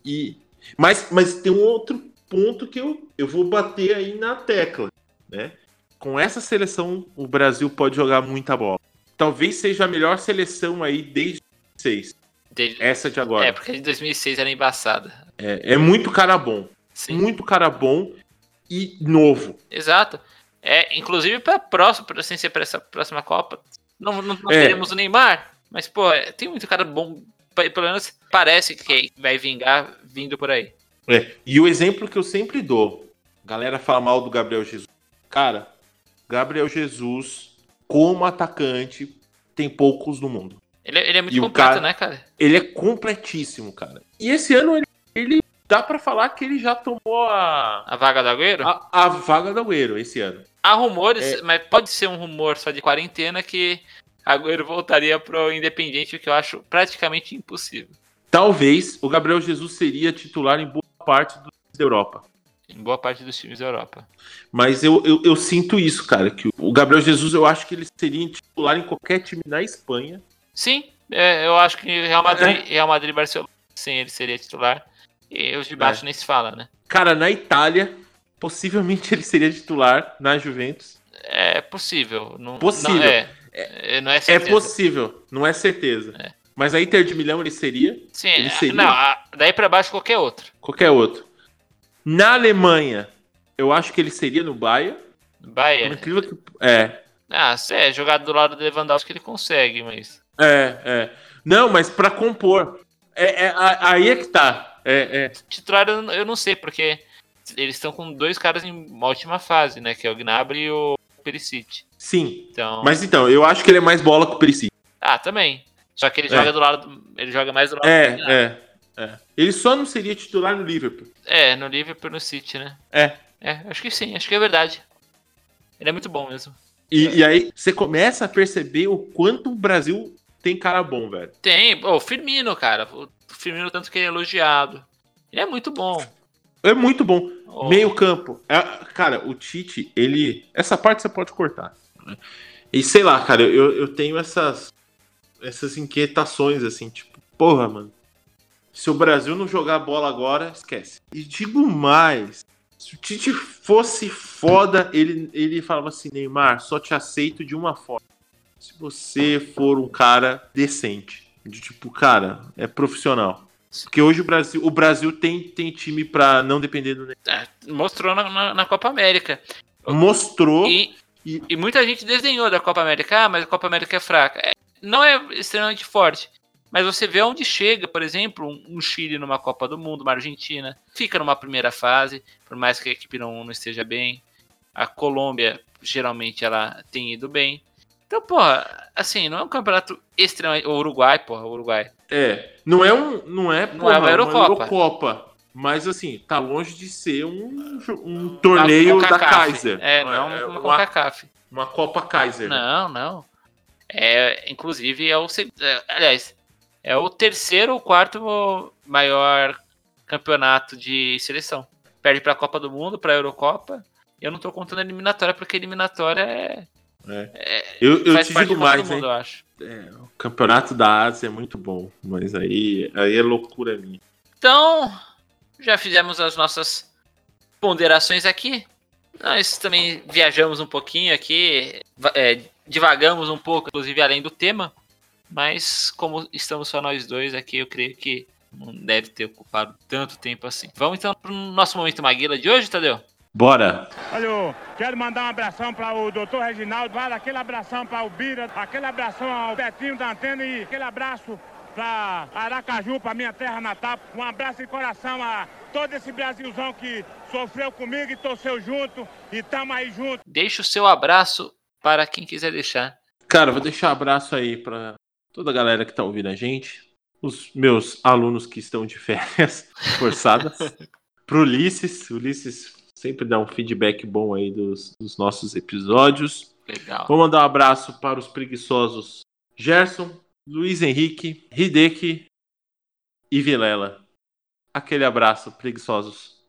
E: E, mas, mas tem um outro ponto que eu, eu vou bater aí na tecla, né? Com essa seleção, o Brasil pode jogar muita bola. Talvez seja a melhor seleção aí desde 2006.
D: Desde-
E: Essa de agora.
D: É, porque a de 2006 era embaçada.
E: É, é muito cara bom.
D: Sim.
E: Muito cara bom e novo.
D: Exato. É, inclusive para próximo, pra- sem ser para essa próxima Copa, não, não, não
E: É.
D: teremos o Neymar, mas pô, é, tem muito cara bom, pelo menos parece que vai vingar vindo por aí.
E: É, E o exemplo que eu sempre dou, galera fala mal do Gabriel Jesus. Cara, Gabriel Jesus, como atacante, tem poucos no mundo.
D: Ele, é- ele é muito
E: E
D: completo,
E: cara-
D: né, cara?
E: Ele é completíssimo, cara. E esse ano ele, ele dá pra falar que ele já tomou a,
D: A vaga do Agüero?
E: a, a vaga do Agüero esse ano.
D: Há rumores,
E: É.
D: mas pode ser um rumor só de quarentena que Agüero voltaria pro Independente, o que eu acho praticamente impossível.
E: Talvez o Gabriel Jesus seria titular em boa parte do da Europa.
D: Em boa parte dos times da Europa.
E: Mas eu, eu, eu sinto isso, cara. Que o Gabriel Jesus, eu acho que ele seria titular em qualquer time na Espanha.
D: Sim, é, eu acho que Real Madrid,
E: É.
D: Real Madrid e Barcelona, sim, ele seria titular. E os de baixo nem se fala, né?
E: Cara, na Itália, possivelmente ele seria titular na Juventus.
D: É possível. Não,
E: Possível.
D: Não é, é, não é
E: É possível, não é certeza.
D: É.
E: Mas a Inter de Milão ele seria
D: Sim,
E: ele
D: é,
E: seria.
D: não, daí pra baixo qualquer outro.
E: qualquer outro. Na Alemanha, eu acho que ele seria no Bayern.
D: Bayern.
E: incrível que é,
D: Ah, é jogado do lado do Lewandowski ele consegue, mas.
E: é, é. Não, mas pra compor. É, é, aí é que tá. É, é.
D: Titular eu, não sei, porque eles estão com dois caras em ótima fase, né? Que é o Gnabry e o Perisic.
E: Sim.
D: Então.
E: Mas então, eu acho que ele é mais bola que o Perisic.
D: Ah, também. Só que ele
E: É.
D: joga do lado. do- Ele joga mais do lado do
E: É,
D: Gnabry.
E: é, é. Ele só não seria titular no Liverpool.
D: É, no Liverpool e no City, né?
E: É.
D: É, acho que sim, acho que é verdade. Ele é muito bom mesmo.
E: E, e aí você começa a perceber o quanto o Brasil tem cara bom, velho.
D: Tem, o Firmino, cara. O Firmino, tanto que ele é elogiado. Ele é muito bom.
E: É muito bom. Meio campo. É, cara, o Tite, ele. Essa parte você pode cortar. né? E sei lá, cara, eu, eu tenho essas. Essas inquietações, assim, tipo, porra, mano. Se o Brasil não jogar bola agora, esquece. E digo mais. Se o Tite fosse foda, ele, ele falava assim, Neymar, só te aceito de uma forma. Se você for um cara decente. De tipo, cara, é profissional. Porque hoje o Brasil, o Brasil tem, tem time pra não depender do Neymar.
D: É, mostrou na, na- na Copa América.
E: Mostrou.
D: E,
E: E-
D: e muita gente desdenhou da Copa América. Ah, mas a Copa América é fraca. É, não é extremamente forte. Mas você vê onde chega, por exemplo, um, um Chile numa Copa do Mundo, uma Argentina, fica numa primeira fase, por mais que a equipe não, não esteja bem. A Colômbia, geralmente, ela tem ido bem. Então, porra, assim, não é um campeonato extremamente. O Uruguai, porra, o Uruguai.
E: É. Não é um. Não é,
D: Não é uma Eurocopa.
E: Eurocopa, Mas assim, tá longe de ser um, um torneio
D: Uma
E: da. Kaiser.
D: É, não é uma, uma CONCACAF.
E: uma Copa Kaiser.
D: Não, não. É, inclusive, é o. é, aliás, é o terceiro ou quarto maior campeonato de seleção. Perde para a Copa do Mundo, para a Eurocopa. Eu não tô contando a eliminatória, porque a eliminatória é.
E: É. eu eu
D: faz
E: te digo mais,
D: do
E: hein?
D: Mundo, eu acho.
E: É, o campeonato da Ásia é muito bom, mas aí, aí é loucura minha.
D: Então, já fizemos as nossas ponderações aqui. Nós também viajamos um pouquinho aqui, é, divagamos um pouco, inclusive além do tema. Mas como estamos só nós dois aqui, eu creio que não deve ter ocupado tanto tempo assim. Vamos então pro nosso momento Maguila de hoje, Tadeu?
E: Bora!
C: Olha, eu quero mandar um abração para o doutor Reginaldo, vale aquele abração para o Bira, aquele abração ao Betinho da Antena e aquele abraço para Aracaju, para minha terra natal. Um abraço de coração a todo esse Brasilzão que sofreu comigo e torceu junto e tamo aí junto.
D: Deixa o seu abraço para quem quiser deixar.
E: Cara, vou deixar um abraço aí pra toda a galera que tá ouvindo a gente, os meus alunos que estão de férias forçadas, pro Ulisses, Ulisses sempre dá um feedback bom aí dos, dos nossos episódios.
D: Legal.
E: Vou mandar um abraço para os preguiçosos Gerson, Luiz Henrique, Hideki e Vilela. Aquele abraço, preguiçosos.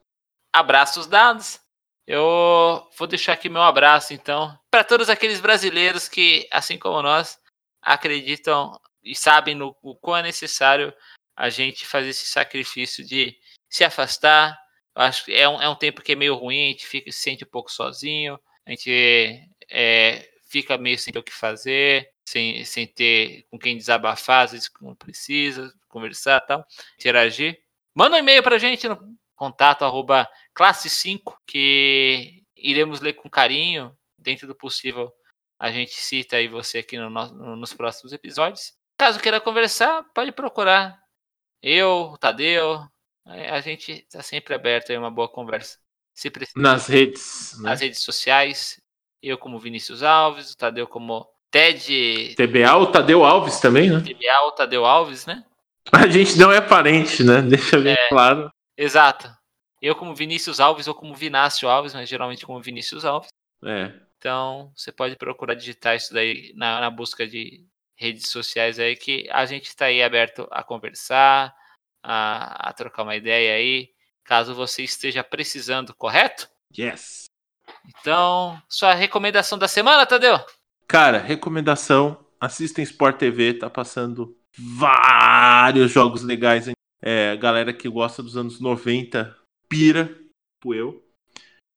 D: abraços dados. Eu vou deixar aqui meu abraço, então, para todos aqueles brasileiros que, assim como nós, acreditam e sabem no, o quão é necessário a gente fazer esse sacrifício de se afastar. Acho que é um, é um tempo que é meio ruim, a gente fica, se sente um pouco sozinho, a gente é, fica meio sem ter o que fazer, sem, sem ter com quem desabafar, às vezes quando precisa, conversar tal, interagir. Manda um e-mail pra gente no contato arroba classe 5, que iremos ler com carinho, dentro do possível. A gente cita aí você aqui no nosso- no- nos próximos episódios. Caso queira conversar, pode procurar. Eu, o Tadeu, a gente está sempre aberto a uma boa conversa. Se precisar,
E: Nas redes, né?
D: nas redes sociais, eu como Vinícius Alves, o Tadeu como Ted
E: TBA, o Tadeu Alves também, né?
D: TBA, o Tadeu Alves, né?
E: A gente não é parente, né? Deixa bem claro.
D: Exato. Eu como Vinícius Alves ou como Vinácio Alves, mas geralmente como Vinícius Alves.
E: É.
D: Então, você pode procurar digitar isso daí na, na busca de redes sociais aí, que a gente está aí aberto a conversar, a, a trocar uma ideia aí, caso você esteja precisando, correto?
E: Yes.
D: Então, sua recomendação da semana, Tadeu?
E: Cara, recomendação: assistem Sport TV, tá passando vários jogos legais. hein? É, galera que gosta dos anos 90, pira, tipo eu.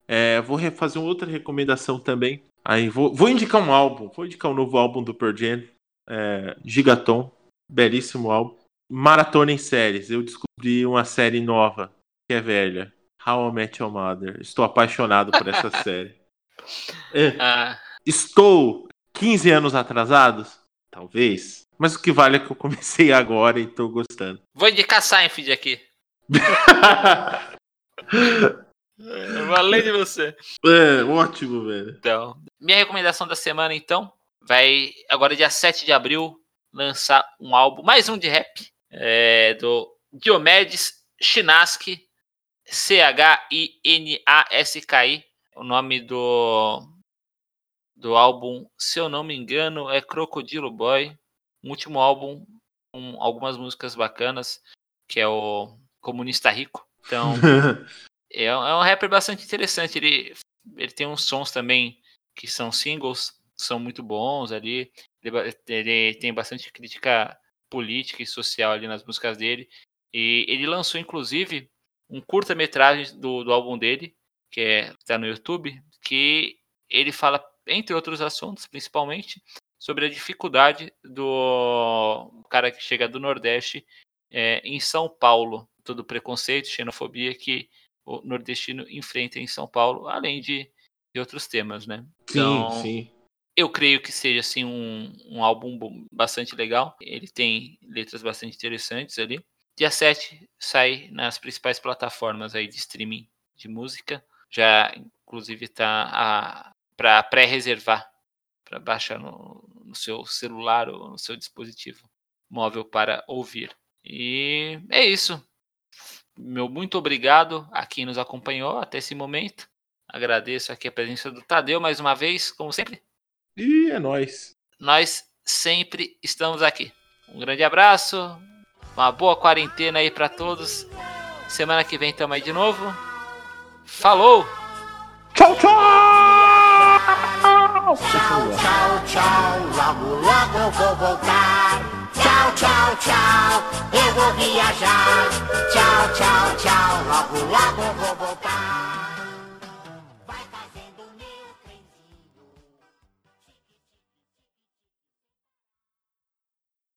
E: É, vou fazer uma outra recomendação também. Aí vou, vou indicar um álbum, vou indicar um novo álbum do Pearl Jam, é, Gigaton, belíssimo álbum. Maratona em séries. Eu descobri uma série nova que é velha. How I Met Your Mother. Estou apaixonado por essa série. É,
D: Ah,
E: Estou 15 anos atrasados? Talvez. Mas o que vale é que eu comecei agora e tô gostando.
D: vou indicar Seinfeld aqui. Além de você.
E: é, ótimo, velho.
D: Então, minha recomendação da semana, então, vai agora dia 7 de abril lançar um álbum, mais um de rap, é, do Diomedes Chinaski, C-H-I-N-A-S-K-I. O nome do, do álbum, se eu não me engano, é Crocodilo Boy. Um último álbum com algumas músicas bacanas, que é o Comunista Rico. Então, é, um- é um rapper bastante interessante. Ele, ele tem uns sons também que são singles, são muito bons ali. Ele, ele tem bastante crítica política e social ali nas músicas dele. E ele lançou, inclusive, um curta-metragem do, do álbum dele, que é, está no YouTube, que ele fala, entre outros assuntos, principalmente, sobre a dificuldade do cara que chega do Nordeste é, em São Paulo. Todo o preconceito, xenofobia que o nordestino enfrenta em São Paulo, além de, de outros temas, né? Então,
E: sim, sim.
D: Eu creio que seja assim um, um álbum bastante legal. Ele tem letras bastante interessantes ali. Dia 7 sai nas principais plataformas aí de streaming de música. Já inclusive tá para pré-reservar para baixar no, no seu celular ou no seu dispositivo móvel para ouvir. E é isso. Meu muito obrigado a quem nos acompanhou até esse momento. Agradeço aqui a presença do Tadeu mais uma vez, como sempre.
E: E é nóis.
D: Nós sempre estamos aqui. Um grande abraço, uma boa quarentena aí para todos Semana que vem tamo aí de novo. Falou!
E: Tchau, tchau!
F: Tchau, tchau, tchau, logo, logo eu vou voltar. Tchau, tchau, tchau, eu vou viajar. Tchau, tchau, tchau, logo, logo eu vou voltar.